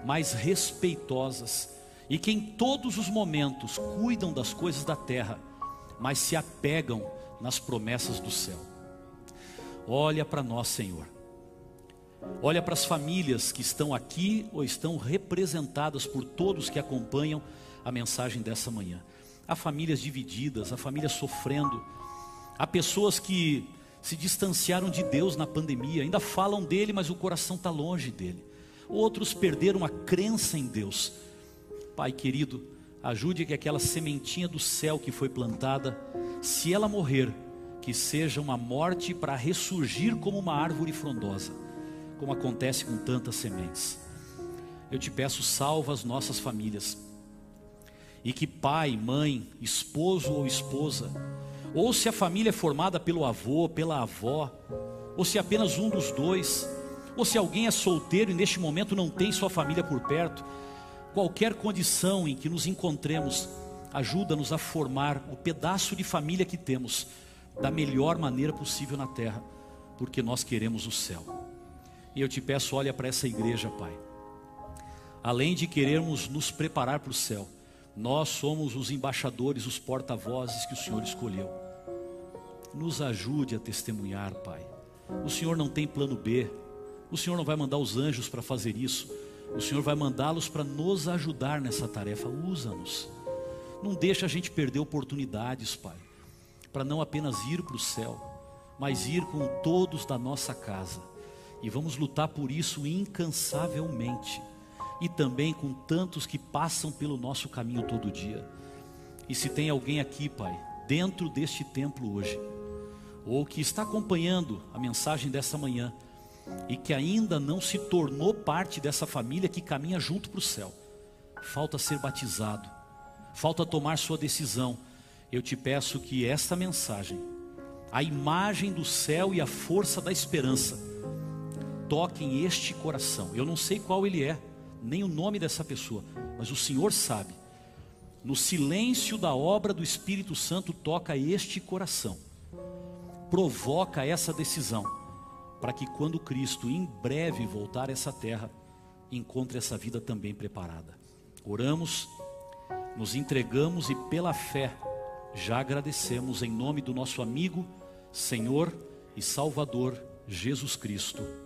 [SPEAKER 2] mais respeitosas e que em todos os momentos cuidam das coisas da terra, mas se apegam nas promessas do céu. Olha para nós, Senhor. Olha para as famílias que estão aqui ou estão representadas por todos que acompanham a mensagem dessa manhã. Há famílias divididas, há famílias sofrendo, há pessoas que se distanciaram de Deus na pandemia, ainda falam dele, mas o coração está longe dele. Outros perderam a crença em Deus. Pai querido, ajude que aquela sementinha do céu que foi plantada, se ela morrer, que seja uma morte para ressurgir como uma árvore frondosa, como acontece com tantas sementes. Eu te peço, salva as nossas famílias. E que pai, mãe, esposo ou esposa, ou se a família é formada pelo avô, pela avó, ou se apenas um dos dois, ou se alguém é solteiro e neste momento não tem sua família por perto, qualquer condição em que nos encontremos, ajuda-nos a formar o pedaço de família que temos da melhor maneira possível na terra, porque nós queremos o céu. E eu te peço, olha para essa igreja, Pai. Além de querermos nos preparar para o céu, nós somos os embaixadores, os porta-vozes que o Senhor escolheu. Nos ajude a testemunhar, Pai. O Senhor não tem plano B. O Senhor não vai mandar os anjos para fazer isso. O Senhor vai mandá-los para nos ajudar nessa tarefa. Usa-nos. Não deixa a gente perder oportunidades, Pai para não apenas ir para o céu, mas ir com todos da nossa casa. E vamos lutar por isso incansavelmente. E também com tantos que passam pelo nosso caminho todo dia. E se tem alguém aqui, Pai, dentro deste templo hoje, ou que está acompanhando a mensagem dessa manhã, e que ainda não se tornou parte dessa família que caminha junto para o céu, falta ser batizado, falta tomar sua decisão eu te peço que esta mensagem, a imagem do céu e a força da esperança, toquem este coração. Eu não sei qual ele é, nem o nome dessa pessoa, mas o Senhor sabe. No silêncio da obra do Espírito Santo, toca este coração, provoca essa decisão, para que quando Cristo em breve voltar a essa terra, encontre essa vida também preparada. Oramos, nos entregamos e pela fé já agradecemos em nome do nosso amigo, Senhor e Salvador Jesus Cristo.